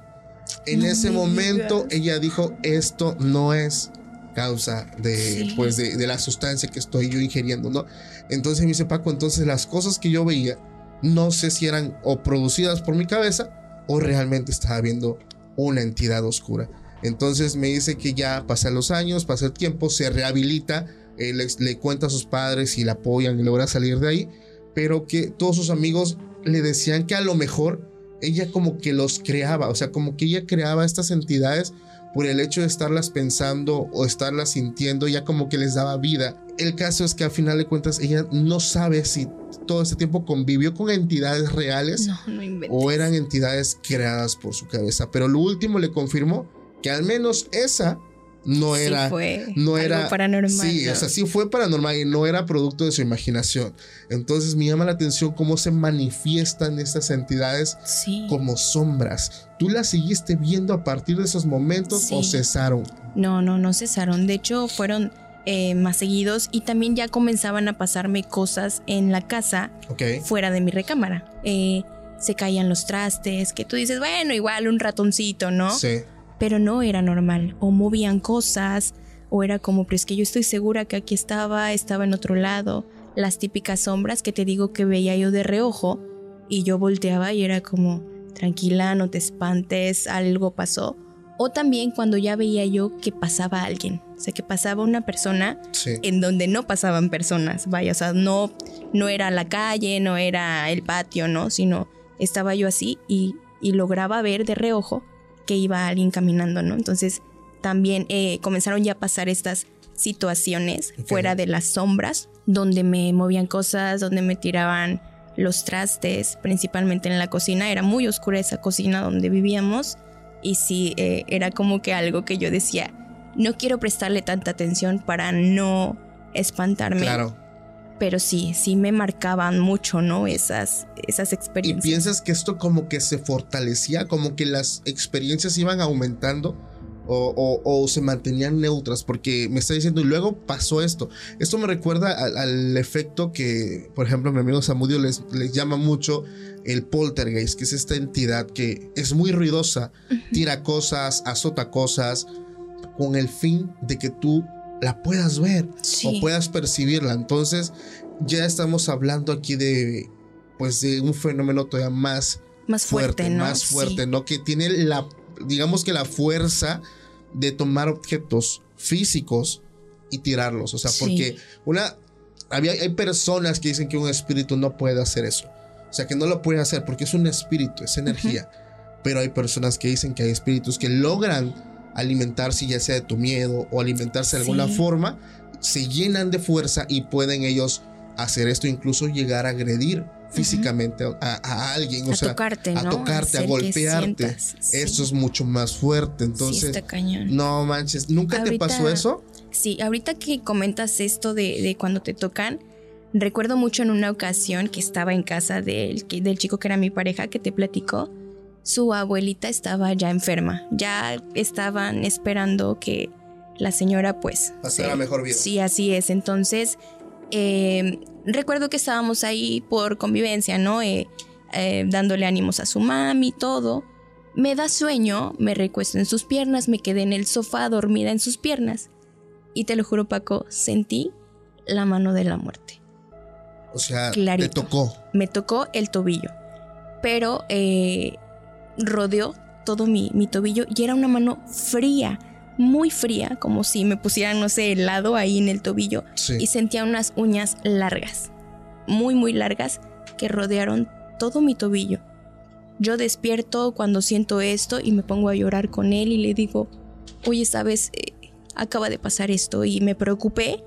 A: En ese momento ella dijo, esto no es causa de, pues de, de, la sustancia que estoy yo ingiriendo, ¿no? Entonces me dice Paco, entonces las cosas que yo veía, no sé si eran o producidas por mi cabeza o realmente estaba viendo una entidad oscura. Entonces me dice que ya pasan los años, pasa el tiempo, se rehabilita, eh, le, cuenta a sus padres y la apoyan y logra salir de ahí, pero que todos sus amigos le decían que a lo mejor ella como que los creaba, o sea, como que ella creaba estas entidades por el hecho de estarlas pensando o estarlas sintiendo, ya como que les daba vida. El caso es que al final de cuentas ella no sabe si todo este tiempo convivió con entidades reales o eran entidades creadas por su cabeza, pero lo último le confirmó que al menos esa no era no era
B: paranormal.
A: Sí, o sea, sí fue paranormal y no era producto de su imaginación. Entonces me llama la atención cómo se manifiestan estas entidades como sombras. ¿Tú las seguiste viendo a partir de esos momentos o cesaron?
B: No, no, no cesaron. De hecho, fueron eh, más seguidos y también ya comenzaban a pasarme cosas en la casa fuera de mi recámara. Eh, se caían los trastes, que tú dices, bueno, igual un ratoncito, ¿no?
A: Sí
B: pero no era normal. O movían cosas, o era como, pero es que yo estoy segura que aquí estaba, estaba en otro lado. Las típicas sombras que te digo que veía yo de reojo, y yo volteaba y era como, tranquila, no te espantes, algo pasó. O también cuando ya veía yo que pasaba alguien, o sea, que pasaba una persona en donde no pasaban personas, vaya, o sea, no, no era la calle, no era el patio, ¿no? Sino estaba yo así y, y lograba ver de reojo que iba alguien caminando, ¿no? Entonces también eh, comenzaron ya a pasar estas situaciones fuera de las sombras, donde me movían cosas, donde me tiraban los trastes, principalmente en la cocina. Era muy oscura esa cocina donde vivíamos y sí, eh, era como que algo que yo decía, no quiero prestarle tanta atención para no espantarme.
A: Claro
B: pero sí, sí me marcaban mucho, ¿no? Esas, esas experiencias.
A: ¿Y piensas que esto como que se fortalecía, como que las experiencias iban aumentando? O, se mantenían neutras, porque me está diciendo, y luego pasó esto. Esto me recuerda al, efecto que, por ejemplo, mi amigo Samudio les, les, llama mucho el poltergeist, que es esta entidad que es muy ruidosa, tira cosas, azota cosas, con el fin de que tú la puedas ver o puedas percibirla. Entonces, ya estamos hablando aquí de pues de un fenómeno todavía más,
B: más fuerte,
A: más fuerte, ¿no? Que tiene la digamos que la fuerza de tomar objetos físicos y tirarlos, o sea, porque una había, hay personas que dicen que un espíritu no puede hacer eso. O sea, que no lo puede hacer porque es un espíritu, es energía. Pero hay personas que dicen que hay espíritus que logran alimentarse ya sea de tu miedo o alimentarse de alguna forma, se llenan de fuerza y pueden ellos hacer esto, incluso llegar a agredir físicamente a, alguien, o a sea,
B: tocarte,
A: a tocarte, a golpearte. Eso es mucho más fuerte. Entonces, no manches, ¿nunca te pasó eso?
B: Sí, ahorita que comentas esto de, cuando te tocan, recuerdo mucho en una ocasión que estaba en casa del, del chico que era mi pareja que te platicó. Su abuelita estaba ya enferma, ya estaban esperando que la señora pues...
A: Pasara mejor vida.
B: Sí, así es. Entonces, eh, recuerdo que estábamos ahí por convivencia, ¿no? Eh, eh, dándole ánimos a su mami, todo. Me da sueño, me recuesto en sus piernas, me quedé en el sofá dormida en sus piernas. Y te lo juro, Paco, sentí la mano de la muerte.
A: O sea, te tocó.
B: Me tocó el tobillo. Pero eh, rodeó todo mi, mi tobillo y era una mano fría muy fría, como si me pusieran, no sé, helado ahí en el tobillo. Y sentía unas uñas largas, muy, muy largas, que rodearon todo mi tobillo. Yo despierto cuando siento esto y me pongo a llorar con él y le digo, oye, sabes, eh, acaba de pasar esto y me preocupé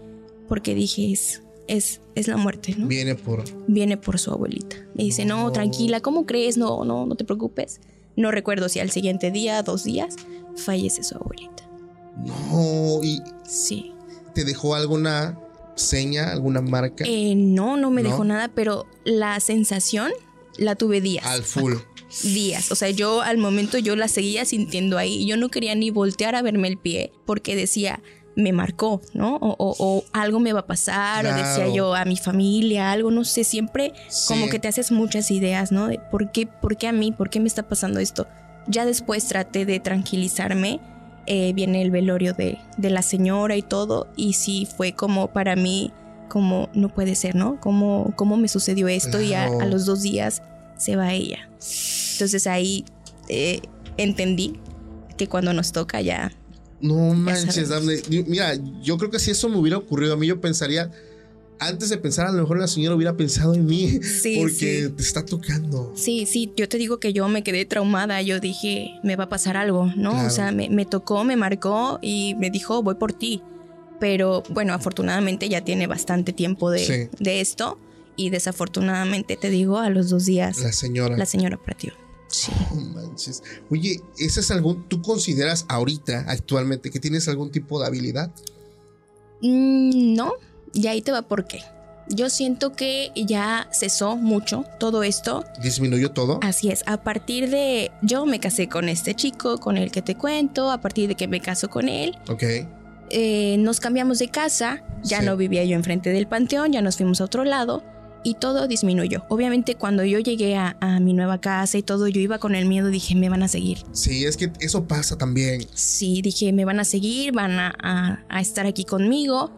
B: porque dije, es, es, es la muerte, ¿no?
A: Viene por...
B: Viene por su abuelita. Me dice, no, tranquila, ¿cómo crees? No, no, no te preocupes. No recuerdo si al siguiente día, dos días, fallece su abuelita.
A: No, y.
B: Sí.
A: ¿Te dejó alguna seña, alguna marca?
B: Eh, no, no me dejó nada, pero la sensación la tuve días.
A: Al full.
B: días. O sea, yo al momento yo la seguía sintiendo ahí. Yo no quería ni voltear a verme el pie porque decía, me marcó, ¿no? O, algo me va a pasar, o decía yo a mi familia, algo, no sé, siempre como que te haces muchas ideas, ¿no? De por qué, por qué a mí, por qué me está pasando esto. Ya después traté de tranquilizarme eh, viene el velorio de, la señora y todo, y sí fue como para mí, como no puede ser, ¿no? ¿Cómo, cómo me sucedió esto? Y a, los dos días se va ella. Entonces ahí eh, entendí que cuando nos toca ya...
A: No manches, Mira, yo creo que si eso me hubiera ocurrido a mí, yo pensaría, antes de pensar, a lo mejor la señora hubiera pensado en mí. porque te está tocando.
B: Sí, sí, yo te digo que yo me quedé traumada. Yo dije, me va a pasar algo, ¿no? O sea, me, tocó, me marcó y me dijo, voy por ti. Pero bueno, afortunadamente ya tiene bastante tiempo de, de esto. Y desafortunadamente, te digo, a los dos días.
A: La señora.
B: La señora partió.
A: Sí. manches. Oye, ¿ese es algún. ¿Tú consideras ahorita, actualmente, que tienes algún tipo de habilidad?
B: Mm, no, y ahí te va por qué. Yo siento que ya cesó mucho todo esto.
A: ¿Disminuyó todo?
B: Así es. A partir de. Yo me casé con este chico, con el que te cuento. A partir de que me caso con él.
A: Ok.
B: Eh, nos cambiamos de casa. Ya no vivía yo enfrente del panteón. Ya nos fuimos a otro lado. Y todo disminuyó. Obviamente, cuando yo llegué a, mi nueva casa y todo, yo iba con el miedo. Dije, me van a seguir.
A: Sí, es que eso pasa también.
B: Sí, dije, me van a seguir, van a, a estar aquí conmigo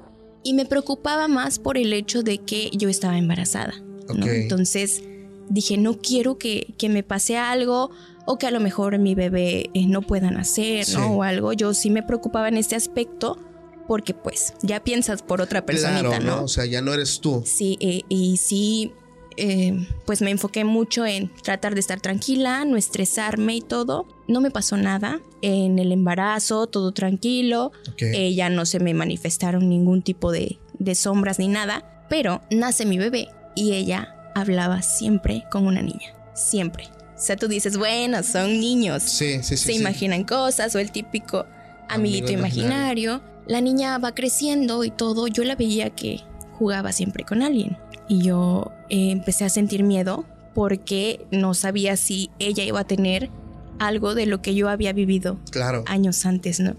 B: y me preocupaba más por el hecho de que yo estaba embarazada. Entonces dije, no quiero que, que, me pase algo o que a lo mejor mi bebé eh, no pueda nacer, ¿no? O algo. Yo sí me preocupaba en este aspecto porque pues ya piensas por otra persona, ¿no?
A: O sea, ya no eres tú.
B: Sí, eh, y sí, eh, pues me enfoqué mucho en tratar de estar tranquila, no estresarme y todo. No me pasó nada en el embarazo, todo tranquilo. Eh, ya no se me manifestaron ningún tipo de, sombras ni nada. Pero nace mi bebé y ella hablaba siempre con una niña. Siempre. O sea, tú dices, bueno, son niños.
A: Sí, sí, sí.
B: Se imaginan cosas o el típico amiguito imaginario. La niña va creciendo y todo. Yo la veía que jugaba siempre con alguien. Y yo eh, empecé a sentir miedo porque no sabía si ella iba a tener algo de lo que yo había vivido
A: claro.
B: años antes, ¿no?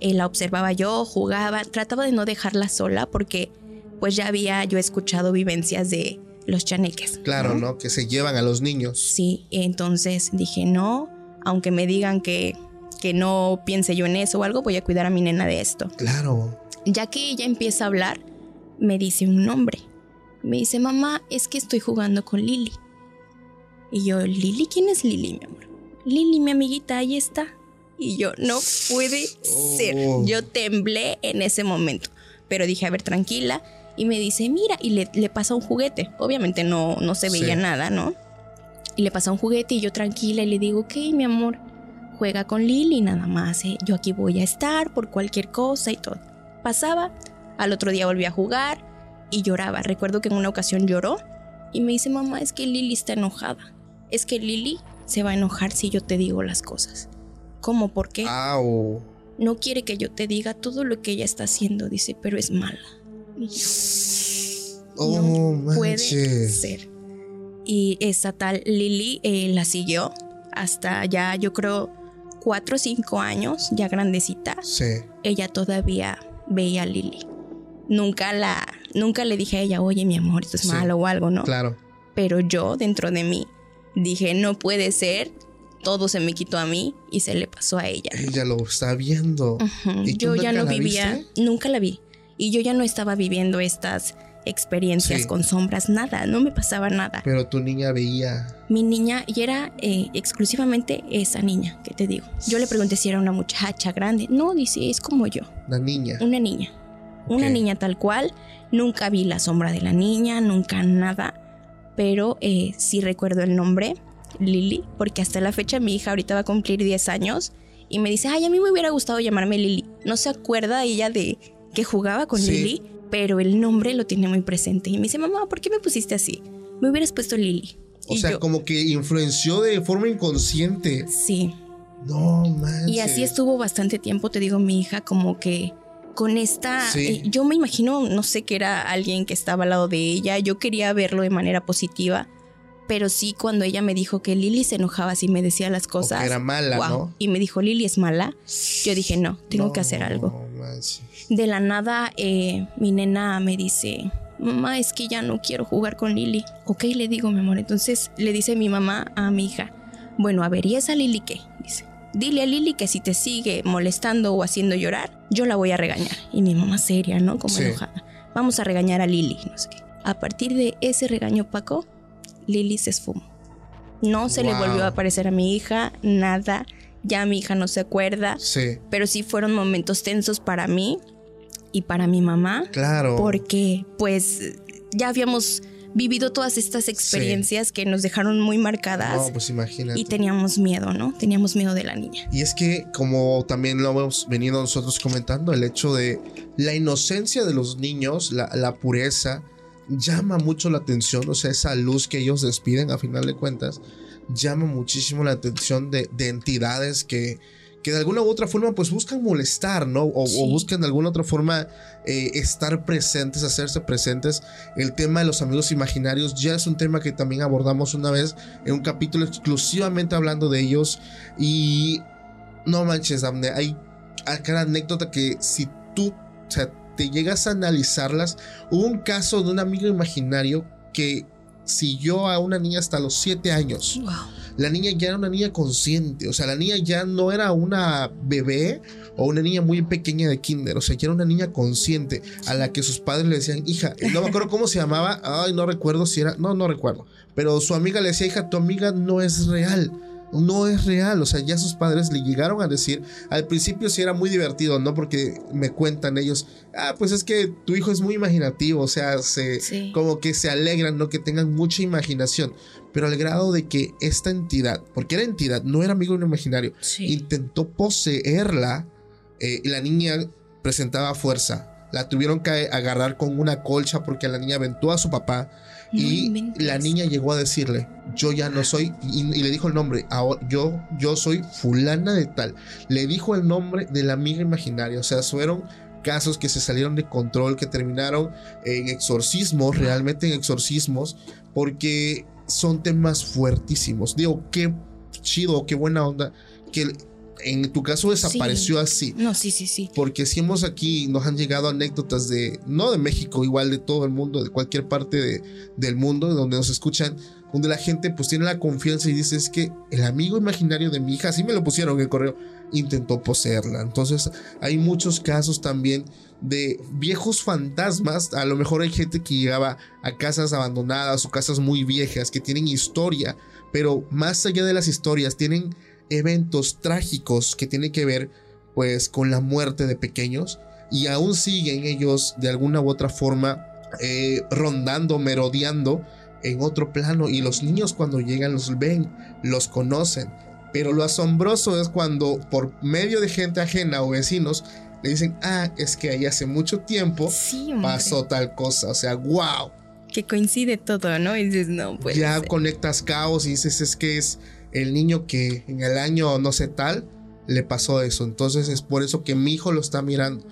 B: Eh, la observaba yo, jugaba, trataba de no dejarla sola porque pues ya había yo escuchado vivencias de los chaneques.
A: Claro, ¿no? Que se llevan a los niños.
B: Sí, entonces dije, no, aunque me digan que, que no piense yo en eso o algo, voy a cuidar a mi nena de esto.
A: Claro.
B: Ya que ella empieza a hablar, me dice un nombre. Me dice, mamá, es que estoy jugando con Lili. Y yo, ¿Lili? ¿Quién es Lili, mi amor? Lili, mi amiguita, ahí está. Y yo, no puede ser. Oh. Yo temblé en ese momento. Pero dije, a ver, tranquila. Y me dice, mira, y le, pasa un juguete. Obviamente no, no se veía nada, ¿no? Y le pasa un juguete y yo tranquila y le digo, ok, mi amor, juega con Lili nada más. ¿eh? Yo aquí voy a estar por cualquier cosa y todo. Pasaba, al otro día volví a jugar y lloraba. Recuerdo que en una ocasión lloró y me dice, mamá, es que Lili está enojada. Es que Lili se va a enojar si yo te digo las cosas. ¿Cómo? ¿Por qué? no quiere que yo te diga todo lo que ella está haciendo, dice, pero es mala.
A: oh,
B: no puede ser. Y esa tal Lily eh, la siguió hasta ya, yo creo, cuatro o cinco años, ya grandecita.
A: Sí.
B: Ella todavía veía a Lily. Nunca la, nunca le dije a ella, oye, mi amor, esto es malo o algo, ¿no?
A: Claro.
B: Pero yo, dentro de mí, dije, no puede ser, todo se me quitó a mí y se le pasó a ella.
A: Ella lo está viendo.
B: ¿Y yo ya no vivía, nunca la vi. Y yo ya no estaba viviendo estas experiencias con sombras, nada, no me pasaba nada.
A: Pero tu niña veía.
B: Mi niña, y era eh, exclusivamente esa niña que te digo. Yo le pregunté si era una muchacha grande. No, dice, es como yo.
A: Una niña.
B: Una niña. Una niña tal cual. Nunca vi la sombra de la niña, nunca nada. Pero eh, sí recuerdo el nombre, Lily, porque hasta la fecha mi hija ahorita va a cumplir 10 años y me dice, ay, a mí me hubiera gustado llamarme Lily. No se acuerda ella de que jugaba con Lily, pero el nombre lo tiene muy presente. Y me dice, mamá, ¿por qué me pusiste así? Me hubieras puesto Lily.
A: O sea, como que influenció de forma inconsciente.
B: Sí.
A: No, man.
B: Y así estuvo bastante tiempo, te digo, mi hija, como que con esta, eh, yo me imagino, no sé que era alguien que estaba al lado de ella, yo quería verlo de manera positiva, pero sí cuando ella me dijo que Lily se enojaba si me decía las cosas.
A: era mala, ¿no?
B: Y me dijo, Lily es mala, yo dije, no, tengo que hacer algo. De la nada, eh, mi nena me dice, mamá, es que ya no quiero jugar con Lily. Ok, le digo, mi amor. Entonces le dice mi mamá a mi hija, bueno, a ver, ¿y esa Lily qué? Dice, dile a Lily que si te sigue molestando o haciendo llorar, yo la voy a regañar. Y mi mamá seria, ¿no? Como enojada. Vamos a regañar a Lily, no sé qué. A partir de ese regaño Paco, Lily se esfumó. No se le volvió a aparecer a mi hija, nada. Ya mi hija no se acuerda.
A: Sí.
B: Pero sí fueron momentos tensos para mí y para mi mamá.
A: Claro.
B: Porque pues ya habíamos vivido todas estas experiencias que nos dejaron muy marcadas.
A: No, pues imagínate.
B: Y teníamos miedo, ¿no? Teníamos miedo de la niña.
A: Y es que, como también lo hemos venido nosotros comentando, el hecho de la inocencia de los niños, la, pureza, llama mucho la atención. O sea, esa luz que ellos despiden, a final de cuentas, llama muchísimo la atención de entidades que que de alguna u otra forma pues buscan molestar, ¿no? O, buscan de alguna otra forma eh, estar presentes, hacerse presentes. El tema de los amigos imaginarios ya es un tema que también abordamos una vez en un capítulo exclusivamente hablando de ellos. Y no manches, Amne, hay cada anécdota que si tú te llegas a analizarlas, hubo un caso de un amigo imaginario que siguió a una niña hasta los 7 años.
B: Wow
A: la niña ya era una niña consciente, o sea, la niña ya no era una bebé o una niña muy pequeña de kinder, o sea, ya era una niña consciente a la que sus padres le decían, hija, no me acuerdo cómo se llamaba, ay, no recuerdo si era, no, no recuerdo, pero su amiga le decía, hija, tu amiga no es real no es real. O sea, ya sus padres le llegaron a decir, al principio sí era muy divertido, ¿no? Porque me cuentan ellos, ah, pues es que tu hijo es muy imaginativo, o sea, se, como que se alegran, ¿no? Que tengan mucha imaginación. Pero al grado de que esta entidad, porque era entidad, no era amigo imaginario, intentó poseerla, eh, y la niña presentaba fuerza. La tuvieron que agarrar con una colcha porque la niña aventó a su papá y la niña llegó a decirle, yo ya no soy, y, le dijo el nombre, yo, yo soy fulana de tal. Le dijo el nombre de la amiga imaginaria, o sea, fueron casos que se salieron de control, que terminaron en exorcismos, realmente en exorcismos, porque son temas fuertísimos. Digo, qué chido, qué buena onda que en tu caso desapareció así.
B: No, sí, sí, sí.
A: Porque si hemos aquí, nos han llegado anécdotas de, no de México, igual de todo el mundo, de cualquier parte de, del mundo, donde nos escuchan, donde la gente pues tiene la confianza y dice, es que el amigo imaginario de mi hija, así me lo pusieron en el correo, intentó poseerla. Entonces hay muchos casos también de viejos fantasmas. A lo mejor hay gente que llegaba a casas abandonadas o casas muy viejas que tienen historia, pero más allá de las historias, tienen eventos trágicos que tienen que ver pues con la muerte de pequeños y aún siguen ellos de alguna u otra forma eh, rondando, merodeando en otro plano y los niños cuando llegan los ven, los conocen. Pero lo asombroso es cuando por medio de gente ajena o vecinos le dicen, ah, es que ahí hace mucho tiempo pasó tal cosa, o sea, wow.
B: Que coincide todo, ¿no? Y dices, no, pues.
A: Ya conectas caos y dices, es que es el niño que en el año no sé tal le pasó eso. Entonces es por eso que mi hijo lo está mirando.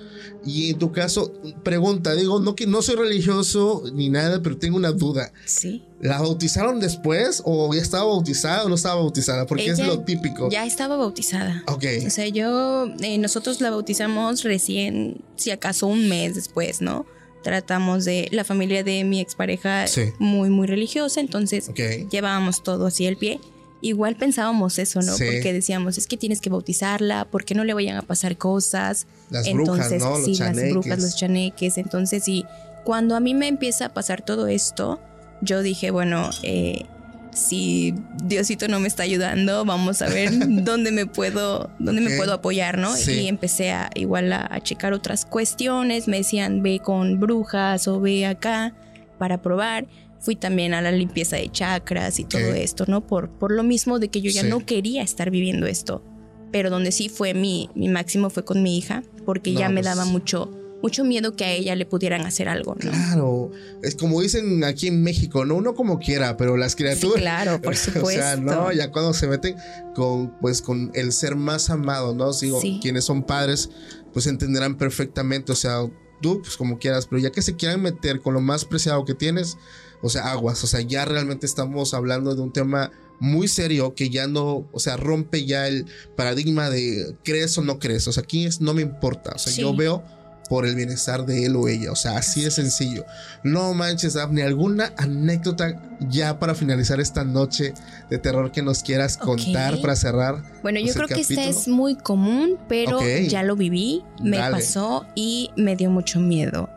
A: Y en tu caso, pregunta, digo, no que no soy religioso ni nada, pero tengo una duda.
B: Sí.
A: ¿La bautizaron después o ya estaba bautizada o no estaba bautizada? Porque es lo típico.
B: Ya estaba bautizada.
A: Ok.
B: O sea, yo, eh, nosotros la bautizamos recién, si acaso un mes después, ¿no? Tratamos de, la familia de mi expareja muy, muy religiosa, entonces llevábamos todo así al pie igual pensábamos eso, ¿no? Porque decíamos, es que tienes que bautizarla, porque no le vayan a pasar cosas.
A: Las entonces, brujas, ¿no?
B: sí, las brujas, los chaneques. Entonces, y cuando a mí me empieza a pasar todo esto, yo dije, bueno, eh, si Diosito no me está ayudando, vamos a ver dónde me puedo, dónde me puedo apoyar, ¿no? Y empecé a igual a, a, checar otras cuestiones, me decían ve con brujas o ve acá para probar fui también a la limpieza de chakras y todo esto, ¿no? Por, por lo mismo de que yo ya no quería estar viviendo esto. Pero donde sí fue mi, mi máximo fue con mi hija, porque ya me pues daba mucho, mucho miedo que a ella le pudieran hacer algo, ¿no?
A: Claro, es como dicen aquí en México, ¿no? Uno como quiera, pero las criaturas...
B: claro, por supuesto. o sea,
A: ¿no? Ya cuando se meten con, pues, con el ser más amado, ¿no? Digo, quienes son padres, pues entenderán perfectamente, o sea, tú, pues como quieras, pero ya que se quieran meter con lo más preciado que tienes, o sea, aguas, o sea, ya realmente estamos hablando de un tema muy serio que ya no, o sea, rompe ya el paradigma de crees o no crees, o sea, aquí es no me importa, o sea, yo veo por el bienestar de él o ella, o sea, así de sencillo. No manches, Daphne, ¿alguna anécdota ya para finalizar esta noche de terror que nos quieras contar para cerrar?
B: Bueno, yo creo que esta es muy común, pero ya lo viví, me pasó y me dio mucho miedo.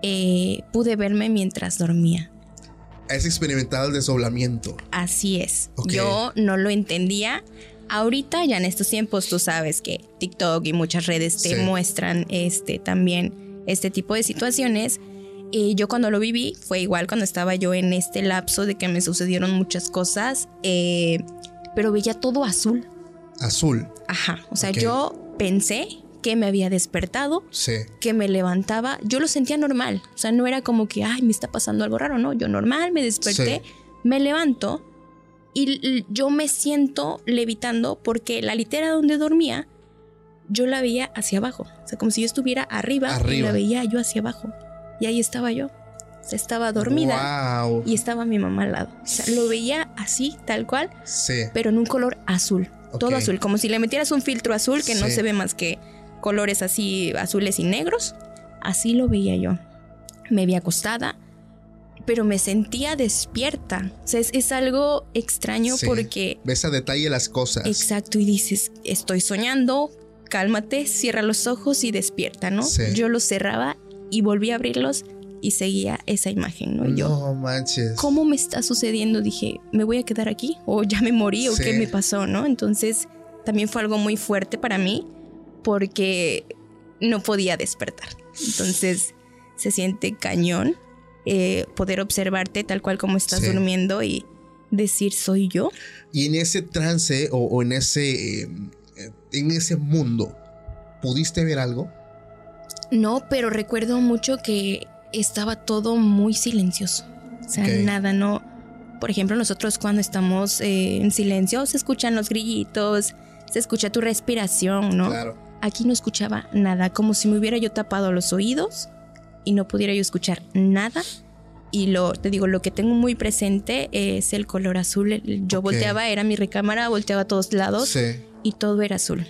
B: Eh, pude verme mientras dormía.
A: Has experimentado el desdoblamiento.
B: Así es. Yo no lo entendía. Ahorita ya en estos tiempos tú sabes que TikTok y muchas redes te muestran este también este tipo de situaciones. Y yo cuando lo viví fue igual cuando estaba yo en este lapso de que me sucedieron muchas cosas, eh, pero veía todo azul.
A: Azul.
B: Ajá. O sea, yo pensé que me había despertado, que me levantaba, yo lo sentía normal, o sea, no era como que, ay, me está pasando algo raro, no, yo normal, me desperté, me levanto y yo me siento levitando porque la litera donde dormía, yo la veía hacia abajo, o sea, como si yo estuviera arriba, y la veía yo hacia abajo, y ahí estaba yo. O sea, estaba dormida y estaba mi mamá al lado. O sea, lo veía así, tal cual, pero en un color azul. Todo azul, como si le metieras un filtro azul que no se ve más que colores así azules y negros. Así lo veía yo. Me vi acostada, pero me sentía despierta. O sea, es, algo extraño porque...
A: Ves a detalle las cosas.
B: Exacto, y dices, estoy soñando, cálmate, cierra los ojos y despierta, ¿no? Yo los cerraba y volví a abrirlos y seguía esa imagen, ¿no? yo,
A: no manches.
B: ¿Cómo me está sucediendo? Dije, ¿me voy a quedar aquí? ¿O ya me morí? ¿O qué me pasó? ¿No? Entonces, también fue algo muy fuerte para mí porque no podía despertar. Entonces se siente cañón eh, poder observarte tal cual como estás durmiendo y decir soy yo.
A: Y en ese trance o, en ese eh, en ese mundo, ¿pudiste ver algo?
B: No, pero recuerdo mucho que estaba todo muy silencioso. O sea, nada, no. Por ejemplo, nosotros cuando estamos eh, en silencio se escuchan los grillitos, se escucha tu respiración, ¿no? Claro aquí no escuchaba nada, como si me hubiera yo tapado los oídos y no pudiera yo escuchar nada. Y lo, te digo, lo que tengo muy presente es el color azul. Yo volteaba, era mi recámara, volteaba a todos lados y todo era azul.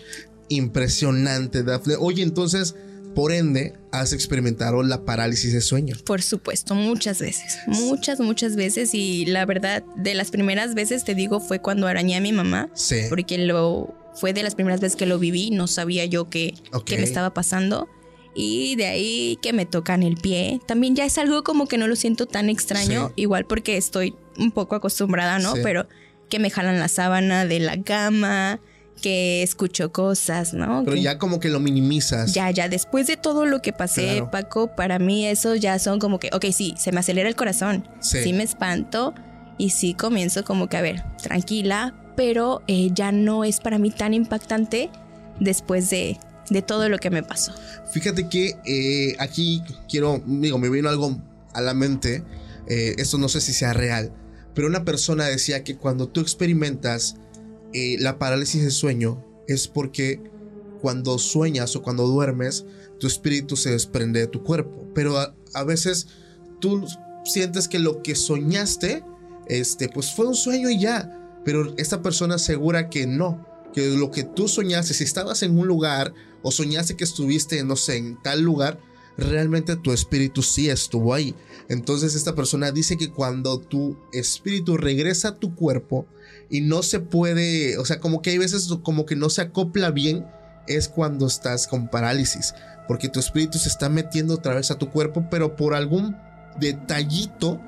A: Impresionante, Daphne. Oye, entonces, por ende, has experimentado la parálisis de sueño.
B: Por supuesto, muchas veces. Muchas, muchas veces. Y la verdad, de las primeras veces, te digo, fue cuando arañé a mi mamá. Sí. Porque lo fue de las primeras veces que lo viví, no sabía yo qué, me estaba pasando. Y de ahí que me tocan el pie. También ya es algo como que no lo siento tan extraño, igual porque estoy un poco acostumbrada, ¿no? Pero que me jalan la sábana de la cama, que escucho cosas, ¿no?
A: Pero ya como que lo minimizas.
B: Ya, ya, después de todo lo que pasé, Paco, para mí eso ya son como que, ok, sí, se me acelera el corazón, sí me espanto y sí comienzo como que, a ver, tranquila, pero eh, ya no es para mí tan impactante después de, todo lo que me pasó.
A: Fíjate que eh, aquí quiero, digo, me vino algo a la mente, eh, esto no sé si sea real, pero una persona decía que cuando tú experimentas la parálisis de sueño, es porque cuando sueñas o cuando duermes, tu espíritu se desprende de tu cuerpo. Pero a, veces tú sientes que lo que soñaste, este, pues fue un sueño y ya. Pero esta persona asegura que no, que lo que tú soñaste, si estabas en un lugar o soñaste que estuviste, no sé, en tal lugar, realmente tu espíritu sí estuvo ahí. Entonces esta persona dice que cuando tu espíritu regresa a tu cuerpo y no se puede, o sea, como que hay veces como que no se acopla bien, es cuando estás con parálisis, porque tu espíritu se está metiendo otra vez a tu cuerpo, pero por algún detallito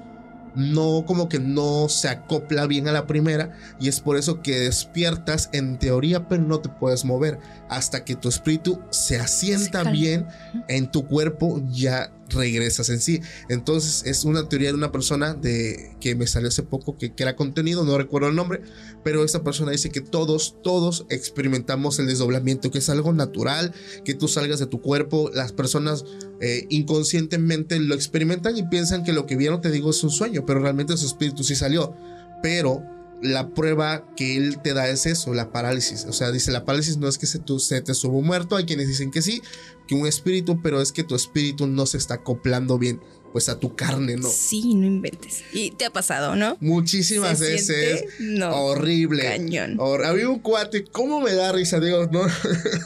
A: no como que no se acopla bien a la primera y es por eso que despiertas en teoría pero no te puedes mover hasta que tu espíritu se asienta bien en tu cuerpo ya regresas en sí. Entonces es una teoría de una persona de que me salió hace poco que, que, era contenido, no recuerdo el nombre, pero esta persona dice que todos, todos experimentamos el desdoblamiento, que es algo natural, que tú salgas de tu cuerpo, las personas eh, inconscientemente lo experimentan y piensan que lo que vieron, te digo, es un sueño, pero realmente su espíritu sí salió. Pero la prueba que él te da es eso, la parálisis. O sea, dice, la parálisis no es que se, se te subo muerto, hay quienes dicen que sí, que un espíritu, pero es que tu espíritu no se está acoplando bien pues a tu carne, ¿no?
B: Sí, no inventes. Y te ha pasado, ¿no?
A: Muchísimas veces.
B: No.
A: Horrible.
B: Cañón.
A: había un cuate, ¿cómo me da risa? Digo, no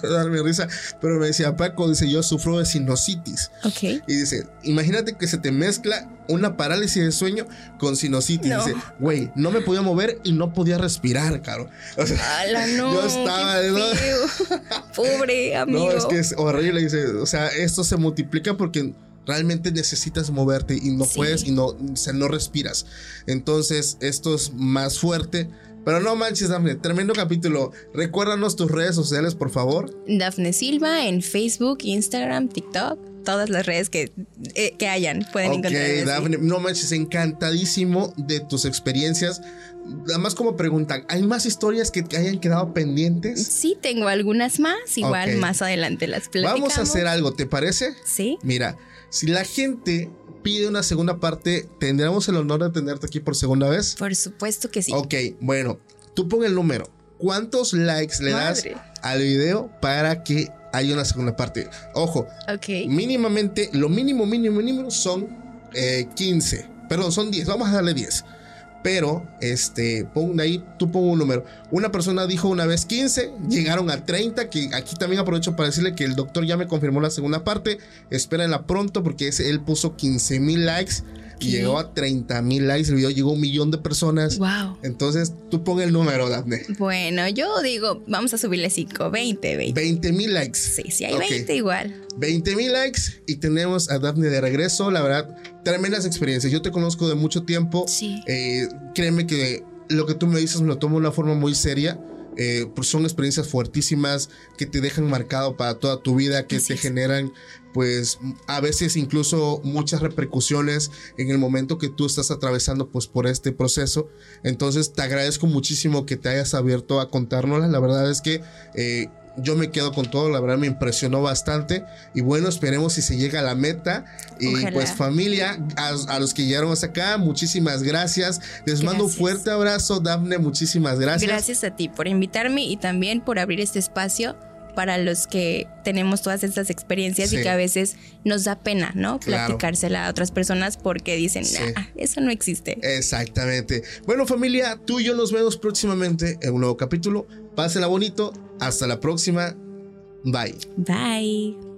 A: darme risa, pero me decía, Paco, dice, yo sufro de sinusitis.
B: Ok.
A: Y dice, imagínate que se te mezcla una parálisis de sueño con sinusitis. Dice, güey, no me podía mover y no podía respirar, caro.
B: O sea, no, yo estaba. de Pobre amigo.
A: No, es que es horrible. Dice, o sea, esto se multiplica porque realmente necesitas moverte y no puedes y no, o no respiras. Entonces, esto es más fuerte. Pero no manches, Dafne, tremendo capítulo. Recuérdanos tus redes sociales, por favor.
B: Dafne Silva en Facebook, Instagram, TikTok, todas las redes que, eh, que hayan pueden encontrar.
A: Dafne, no manches, encantadísimo de tus experiencias. Además, como preguntan, ¿hay más historias que hayan quedado pendientes?
B: Sí, tengo algunas más. Igual más adelante las platicamos.
A: Vamos a hacer algo, ¿te parece?
B: Sí.
A: Mira, si la gente pide una segunda parte, ¿tendríamos el honor de tenerte aquí por segunda vez?
B: Por supuesto que sí.
A: Ok, bueno, tú pon el número. ¿Cuántos likes le das al video para que haya una segunda parte? Ojo,
B: okay.
A: mínimamente, lo mínimo, mínimo, mínimo son 15. Eh, Perdón, son 10. Vamos a darle 10. Pero, este, pon ahí, tú pon un número. Una persona dijo una vez 15, llegaron a 30, que aquí también aprovecho para decirle que el doctor ya me confirmó la segunda parte. Espérenla pronto porque él puso 15 mil likes y llegó a 30 mil likes. El video llegó a un millón de personas.
B: Wow.
A: Entonces, tú pon el número, Daphne.
B: Bueno, yo digo, vamos a subirle 5, 20, 20.
A: 20 mil likes.
B: Sí, sí, hay 20 igual.
A: 20 mil likes y tenemos a Daphne de regreso. La verdad, tremendas experiencias. Yo te conozco de mucho tiempo.
B: Sí.
A: Eh, créeme que lo que tú me dices me lo tomo de una forma muy seria. Eh, pues son experiencias fuertísimas que te dejan marcado para toda tu vida, que te generan pues a veces incluso muchas repercusiones en el momento que tú estás atravesando pues por este proceso. Entonces te agradezco muchísimo que te hayas abierto a contárnoslas. La verdad es que eh, yo me quedo con todo, la verdad me impresionó bastante. Y bueno, esperemos si se llega a la meta. Y pues familia, a, los que llegaron hasta acá, muchísimas gracias. Les mando un fuerte abrazo, Dafne, muchísimas gracias.
B: Gracias a ti por invitarme y también por abrir este espacio para los que tenemos todas estas experiencias y que a veces nos da pena, ¿no? Platicársela a otras personas porque dicen, eso no existe.
A: Exactamente. Bueno, familia, tú y yo nos vemos próximamente en un nuevo capítulo. Pásela bonito. Hasta la próxima. Bye.
B: Bye.